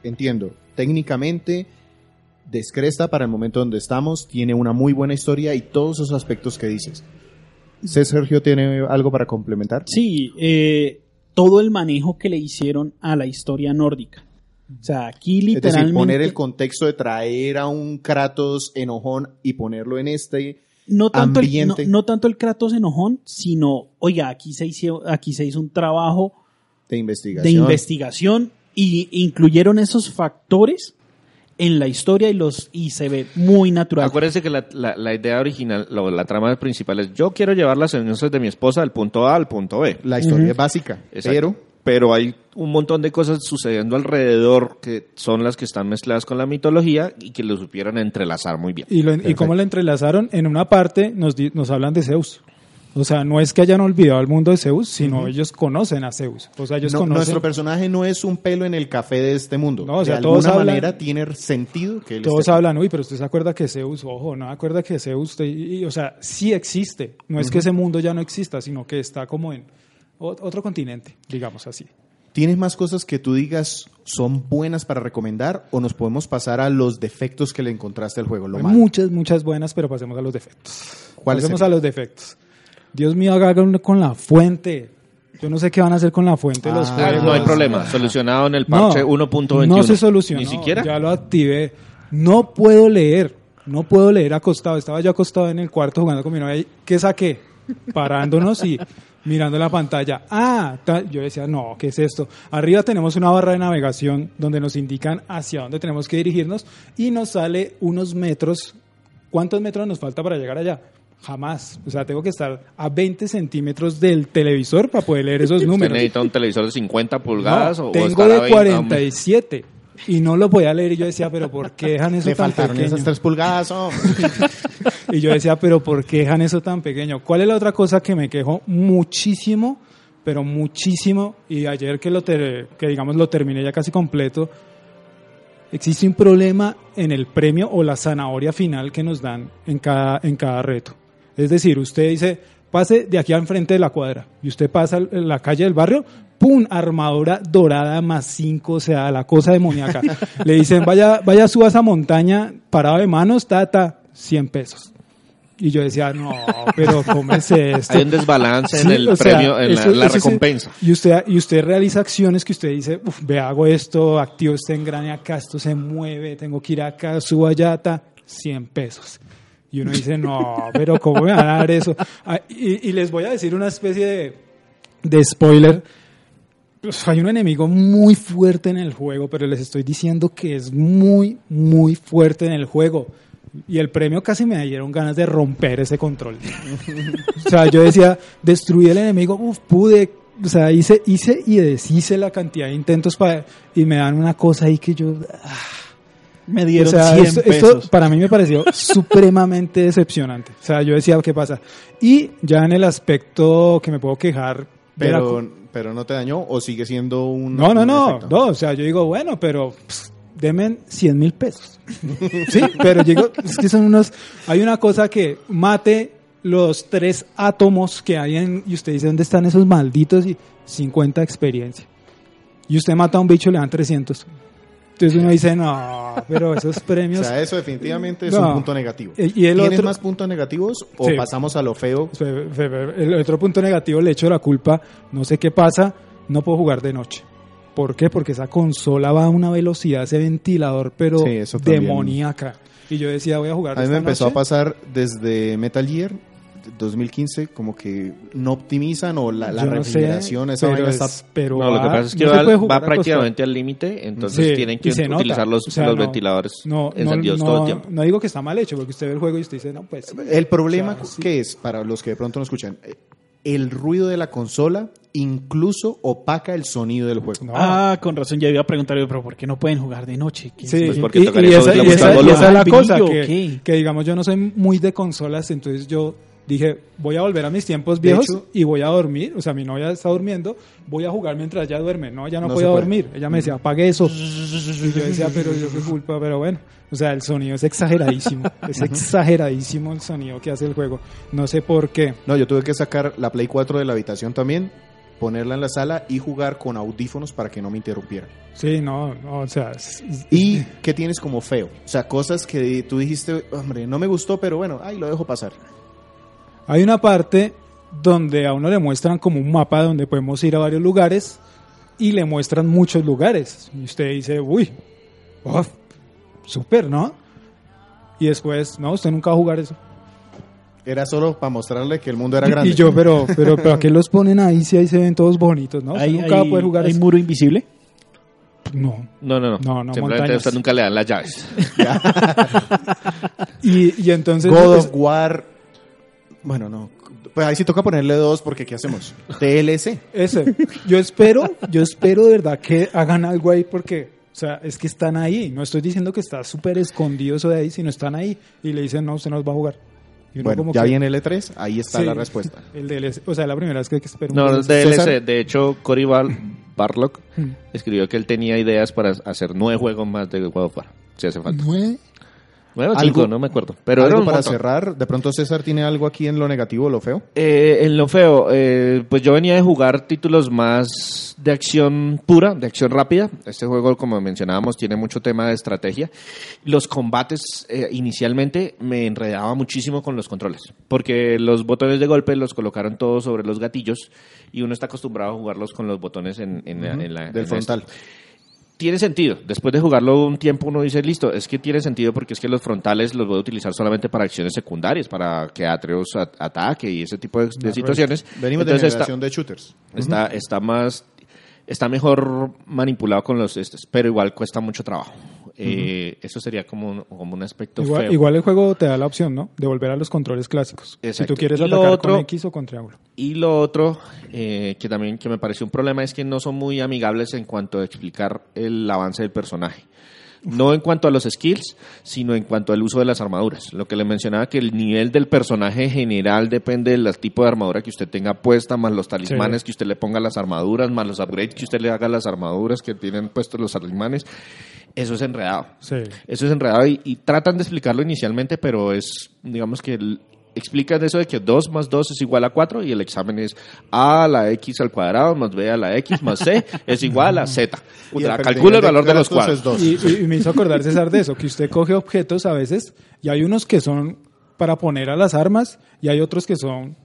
entiendo, técnicamente descresta para el momento donde estamos, tiene una muy buena historia y todos esos aspectos que dices. ¿C. Sergio tiene algo para complementar? Sí, eh, todo el manejo que le hicieron a la historia nórdica. O sea, aquí Es decir, literalmente... poner el contexto de traer a un Kratos enojón y ponerlo en este... no tanto, el, no, ambiente. no tanto el Kratos enojón, sino, oiga, aquí se hizo, aquí se hizo un trabajo de de investigación. investigación y incluyeron esos factores en la historia y los y se ve muy natural. Acuérdense que la, la- la idea original, la, la trama principal es yo quiero llevar las enseñanzas de mi esposa del punto A al punto B. La historia es básica, Exacto. pero Pero hay un montón de cosas sucediendo alrededor que son las que están mezcladas con la mitología y que lo supieron entrelazar muy bien. Y, lo, y cómo lo entrelazaron, en una parte nos, di- nos hablan de Zeus. O sea, no es que hayan olvidado el mundo de Zeus, sino ellos conocen a Zeus. O sea, ellos no- conocen. nuestro personaje no es un pelo en el café de este mundo. No, o sea, de todos alguna hablan- manera tiene sentido que él Todos esté- hablan, uy, pero usted se acuerda que Zeus, ojo, no se acuerda que Zeus, y- y- o sea, sí existe. No es que ese mundo ya no exista, sino que está como en otro continente, digamos así. ¿Tienes más cosas que tú digas son buenas para recomendar o nos podemos pasar a los defectos que le encontraste al juego? Lo muchas, muchas buenas, pero pasemos a los defectos. ¿Cuáles Pasemos serían? a los defectos. Dios mío, hagan con la fuente. Yo no sé qué van a hacer con la fuente de los Ah, Ah, juegos. no hay problema, solucionado en el parche 1.21. No se solucionó. Ni siquiera. Ya lo activé. No puedo leer. No puedo leer acostado. Estaba yo acostado en el cuarto jugando con mi novia. y ¿Qué saqué? Parándonos y mirando la pantalla. Ah, yo decía, no, ¿qué es esto? Arriba tenemos una barra de navegación donde nos indican hacia dónde tenemos que dirigirnos y nos sale unos metros. ¿Cuántos metros nos falta para llegar allá? Jamás. O sea, tengo que estar a 20 centímetros del televisor para poder leer esos ¿Usted números. necesita un televisor de 50 pulgadas No, o, tengo estar a de 20? 47. Y no lo podía leer y yo decía, pero ¿por qué dejan eso Le tan faltaron pequeño? esas tres pulgadas. oh. Y yo decía, pero ¿por qué dejan eso tan pequeño? ¿Cuál es la otra cosa que me quejo muchísimo, pero muchísimo? Y ayer que lo ter- que digamos lo terminé ya casi completo, existe un problema en el premio o la zanahoria final que nos dan en cada, en cada reto. Es decir, usted dice, pase de aquí al frente de la cuadra, y usted pasa en la calle del barrio, ¡pum! Armadura dorada más cinco, o sea, la cosa demoníaca. Le dicen, vaya, vaya, suba esa montaña, parado de manos, ta, 100 pesos. Y yo decía, no, pero ¿cómo es esto? Hay un desbalance Sí, en el sea, premio, en la, eso- la eso sí. recompensa. Y usted, y usted realiza acciones que usted dice, "Uf, ve, hago esto, activo este engrane acá, esto se mueve, tengo que ir acá, subo allá, ta, 100 pesos. Y uno dice, no, pero ¿cómo me van a dar eso? Ah, y, y les voy a decir una especie de, de spoiler. Pues, hay un enemigo muy fuerte en el juego, pero les estoy diciendo que es muy, muy fuerte en el juego. Y el premio casi me dieron ganas de romper ese control. O sea, yo decía, destruí el enemigo, uf, pude. O sea, hice, hice y deshice la cantidad de intentos para. Y me dan una cosa ahí que yo. ah, Me o dieron sea, 100 esto, pesos. esto para mí me pareció supremamente decepcionante. O sea, yo decía, ¿qué pasa? Y ya en el aspecto que me puedo quejar. Pero, pero no te dañó o sigue siendo un. no, no, un no, efecto? no, o sea, yo digo, bueno, pero pss, denme 100 mil pesos. sí, pero digo, es que son unos, hay una cosa que mate los tres átomos que hay en, y usted dice, ¿dónde están esos malditos? Y 50 de experiencia. Y usted mata a un bicho y le dan 300. Entonces uno dice, no, pero esos O premios... sea, eso definitivamente es No. un punto negativo. Y- el ¿Tienes otro- más puntos negativos o Sí. pasamos a lo feo? Fe- fe- fe- El otro punto negativo le echo la culpa, no sé qué pasa, no puedo jugar de noche. ¿Por qué? Porque esa consola va a una velocidad, ese ventilador, pero Sí, demoníaca. Y yo decía, voy a jugar A mí me esta empezó a pasar desde Metal Gear 2015, como que no optimizan o la, la no sé, refrigeración, esa pero es- está... pero No, lo que pasa es que no va, prácticamente al límite, entonces Sí, tienen que nota. utilizar los, O sea, los no- ventiladores encendidos no, todo el tiempo. no digo que está mal hecho, porque usted ve el juego y usted dice, no, pues... El problema O sea, sí. que es, para los que de pronto no escuchan, el ruido de la consola incluso opaca el sonido del juego. No. Ah, con razón, ya iba a preguntar yo, pero ¿por qué no pueden jugar de noche? ¿Qué Sí, Pues porque y, y esa, y esa- y es la cosa, que, que digamos yo no soy muy de consolas, entonces yo dije, voy a volver a mis tiempos viejos hecho- y voy a dormir, o sea, mi novia está durmiendo, voy a jugar mientras ella duerme, no, ella no, No podía dormir, ella me decía, apague eso, y yo decía, pero yo qué culpa, pero bueno, o sea, el sonido es exageradísimo, es exageradísimo el sonido que hace el juego, no sé por qué. No, yo tuve que sacar la Play 4 de la habitación también, ponerla en la sala y jugar con audífonos para que no me interrumpiera. Sí, no, no, o sea, es- es- ¿Y qué tienes como feo? O sea, cosas que tú dijiste, hombre, no me gustó, pero bueno, ay, lo dejo pasar. Hay una parte donde a uno le muestran como un mapa donde podemos ir a varios lugares y le muestran muchos lugares. Y usted dice, uy, uf, súper, ¿no? Y después, no, usted nunca va a jugar eso. Era solo para mostrarle que el mundo era grande. Y yo, pero, pero, pero ¿a qué los ponen ahí si ahí se ven todos bonitos, no? Usted ¿Hay, nunca va a poder jugar hay eso. muro invisible? No. No, no, no. No, no, Simplemente usted nunca le dan las llaves. Y, y entonces... God pues, of War. Bueno, no. Pues ahí sí toca ponerle dos porque ¿qué hacemos? TLC. Ese. Yo espero, yo espero de verdad que hagan algo ahí porque, o sea, es que están ahí. No estoy diciendo que está súper escondido eso de ahí, sino están ahí y le dicen, no, usted no los va a jugar. Y Bueno, como ya que- viene el E3, ahí está Sí. la respuesta. El DLC, o sea, la primera vez que, que espero. un No, DLC. DLC. César. De hecho, Cory Bar Barlock Hmm. escribió que él tenía ideas para hacer nueve juegos más de God of War, si hace falta. ¿Nueve? Nueve o Algo- cinco, no me acuerdo. Pero algo para montón. cerrar, de pronto César tiene algo aquí en lo negativo, lo feo. Eh, en lo feo, eh, pues yo venía de jugar títulos más de acción pura, de acción rápida. Este juego, como mencionábamos, tiene mucho tema de estrategia. Los combates eh, inicialmente me enredaba muchísimo con los controles, porque los botones de golpe los colocaron todos sobre los gatillos y uno está acostumbrado a jugarlos con los botones en, en la... Del en frontal. esto tiene sentido. Después de jugarlo un tiempo uno dice, listo, es que tiene sentido porque es que los frontales los voy a utilizar solamente para acciones secundarias, para que Atreus ataque y ese tipo de, de situaciones. Venimos de Entonces está, generación de shooters. está, está más, está mejor manipulado con los estos, pero igual cuesta mucho trabajo. Eh, Eso sería como un, como un aspecto Igual, feo. igual el juego te da la opción, ¿no? De volver a los controles clásicos. Exacto. Si tú quieres Y atacar otro- con X o con triángulo. Y lo otro eh, que también que me pareció un problema es que no son muy amigables en cuanto a explicar el avance del personaje. No en cuanto a los skills, sino en cuanto al uso de las armaduras. Lo que le mencionaba que el nivel del personaje general depende del tipo de armadura que usted tenga puesta, más los talismanes que usted le ponga a las armaduras, más los upgrades que usted le haga a las armaduras que tienen puestos los talismanes. Eso es enredado. Sí. Eso es enredado y, y tratan de explicarlo inicialmente, pero es, digamos que el- explican eso de que 2 más 2 es igual a 4 y el examen es A a la X al cuadrado más B a la X más C es igual a Z. Calcula el valor de los cuadros. Y, y me hizo acordar, César, de eso, que usted coge objetos a veces y hay unos que son para poner a las armas y hay otros que son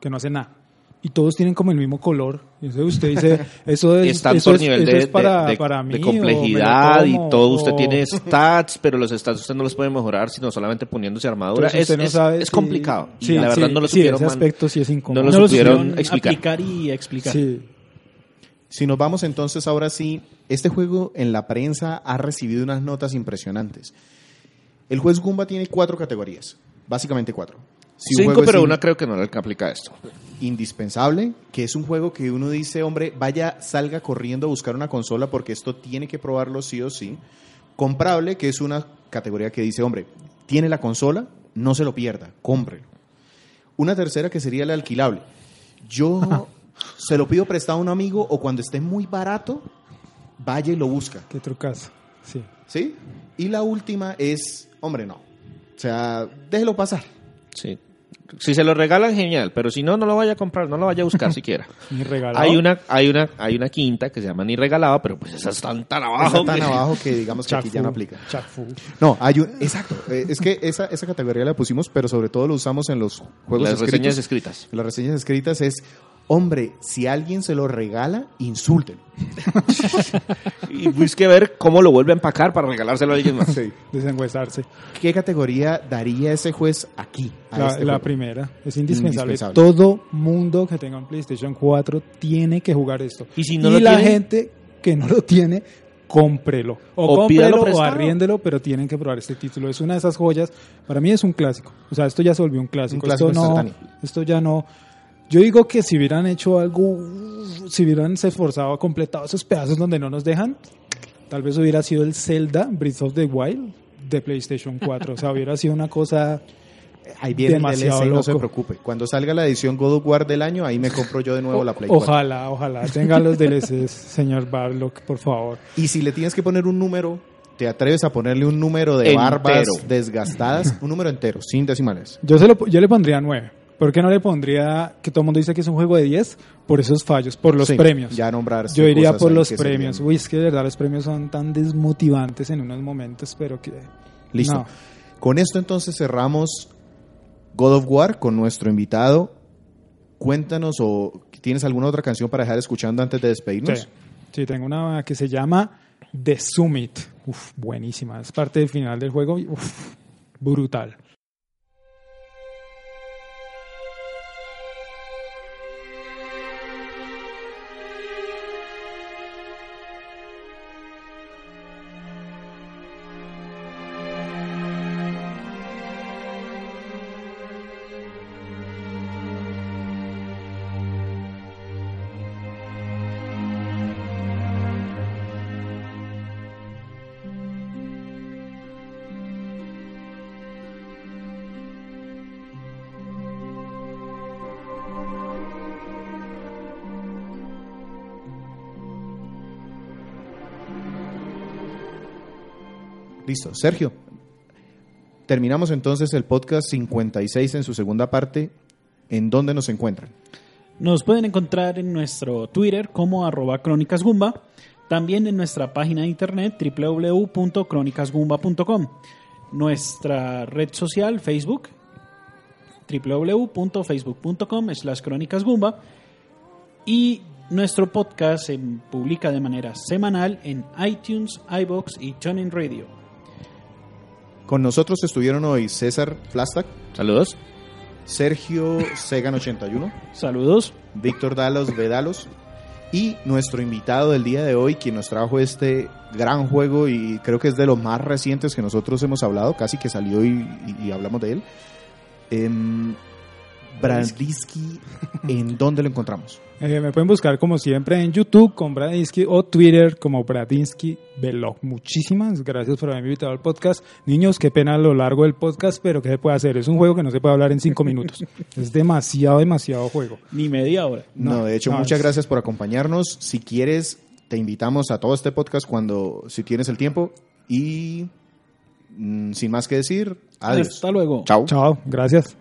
que no hacen nada. Y todos tienen como el mismo color. Entonces usted dice, eso es, Es tanto eso es, nivel eso de, es para, de- para mí. de complejidad y todo. Usted o- tiene stats, pero los stats usted no los puede mejorar sino solamente poniéndose armadura. Entonces Es, usted no es- sabe es complicado. Y Sí, la verdad sí, no lo sí, supieron. ese man- aspecto sí es incómodo. no No lo lo supieron supieron explicar. aplicar y explicar. Sí. Si nos vamos entonces ahora sí, este juego en la prensa ha recibido unas notas impresionantes. El juez Goomba tiene cuatro categorías, básicamente cuatro. Si Cinco, pero una creo que no le aplica esto. Indispensable, que es un juego que uno dice, hombre, vaya, salga corriendo a buscar una consola porque esto tiene que probarlo sí o sí. Comprable, que es una categoría que dice, hombre, tiene la consola, no se lo pierda, cómprelo. Una tercera que sería la alquilable. Yo se lo pido prestado a un amigo o cuando esté muy barato, vaya y lo busca. Qué trucazo. Sí. ¿Sí? Y la última es, hombre, no. O sea, déjelo pasar. Sí. Si se lo regalan, genial, pero si no, no lo vaya a comprar, no lo vaya a buscar siquiera. Ni regalado. Hay una, hay una, hay una quinta que se llama ni regalado, pero pues esa está tan abajo. Está tan abajo que digamos que aquí ya no aplica. chafu. No, hay un, exacto. Eh, es que esa, esa categoría la pusimos, pero sobre todo lo usamos en los juegos Las escritos. reseñas escritas. Las reseñas escritas es, hombre, si alguien se lo regala, insúltelo. Y busque ver cómo lo vuelve a empacar para regalárselo a alguien más. Desengüesarse. ¿Qué categoría daría ese juez aquí? a La, este la primera. Es indispensable. Indispensable. Todo mundo que tenga un PlayStation 4 tiene que jugar esto. Y si no lo la tiene- gente que no lo tiene, cómprelo. O, O cómprelo o arriéndelo, pero tienen que probar este título. Es una de esas joyas. Para mí es un clásico. O sea, esto ya se volvió un clásico. Un clásico esto, no, esto ya no... Yo digo que si hubieran hecho algo, si hubieran se esforzado, completado esos pedazos donde no nos dejan, tal vez hubiera sido el Zelda Breath of the Wild de PlayStation 4. O sea, hubiera sido una cosa Ahí viene demasiado el DLC, no se loco. preocupe. Cuando salga la edición God of War del año, ahí me compro yo de nuevo la Play 4. Ojalá, ojalá tenga los DLCs, señor Barlock, por favor. Y si le tienes que poner un número, te atreves a ponerle un número de Entero. barbas desgastadas, un número entero, sin decimales. Yo, se lo, yo le pondría 9. ¿Por qué no le pondría, que todo el mundo dice que es un juego de 10? Por esos fallos, por los Sí, premios. Ya nombrar yo iría cosas por los premios. Uy, es que de verdad los premios son tan desmotivantes en unos momentos, pero que... Listo. No. Con esto entonces cerramos God of War con nuestro invitado. Cuéntanos o tienes alguna otra canción para dejar escuchando antes de despedirnos. Sí, sí, tengo una que se llama The Summit. Uf, buenísima. Es parte del final del juego. y, Uf, brutal. Listo. Sergio, terminamos entonces el podcast 56 en su segunda parte. ¿En dónde nos encuentran? Nos pueden encontrar en nuestro Twitter como arroba crónicasgumba, también en nuestra página de internet www.crónicasgumba.com, nuestra red social Facebook www.facebook.com slash crónicasgumba y nuestro podcast se publica de manera semanal en iTunes, iBox y TuneIn Radio. Con nosotros estuvieron hoy César Flastak, Saludos. Sergio Segan81, Saludos. Víctor Dalos Vedalos Y nuestro invitado del día de hoy, quien nos trajo este gran juego y creo que es de los más recientes que nosotros hemos hablado, casi que salió y, y- y hablamos de él. Em, Brandisky, ¿en dónde lo encontramos? Eh, me pueden buscar como siempre en YouTube con Bradinsky o Twitter como Bradinsky Vlog. Muchísimas gracias por haberme invitado al podcast. Niños, qué pena a lo largo del podcast, pero ¿qué se puede hacer? Es un juego que no se puede hablar en cinco minutos. Es demasiado, demasiado juego. Ni media hora. No, No, de hecho, no, muchas es- gracias por acompañarnos. Si quieres, te invitamos a todo este podcast cuando, si tienes el tiempo. Y mm, sin más que decir, adiós. Hasta luego. Chao. Chao, gracias.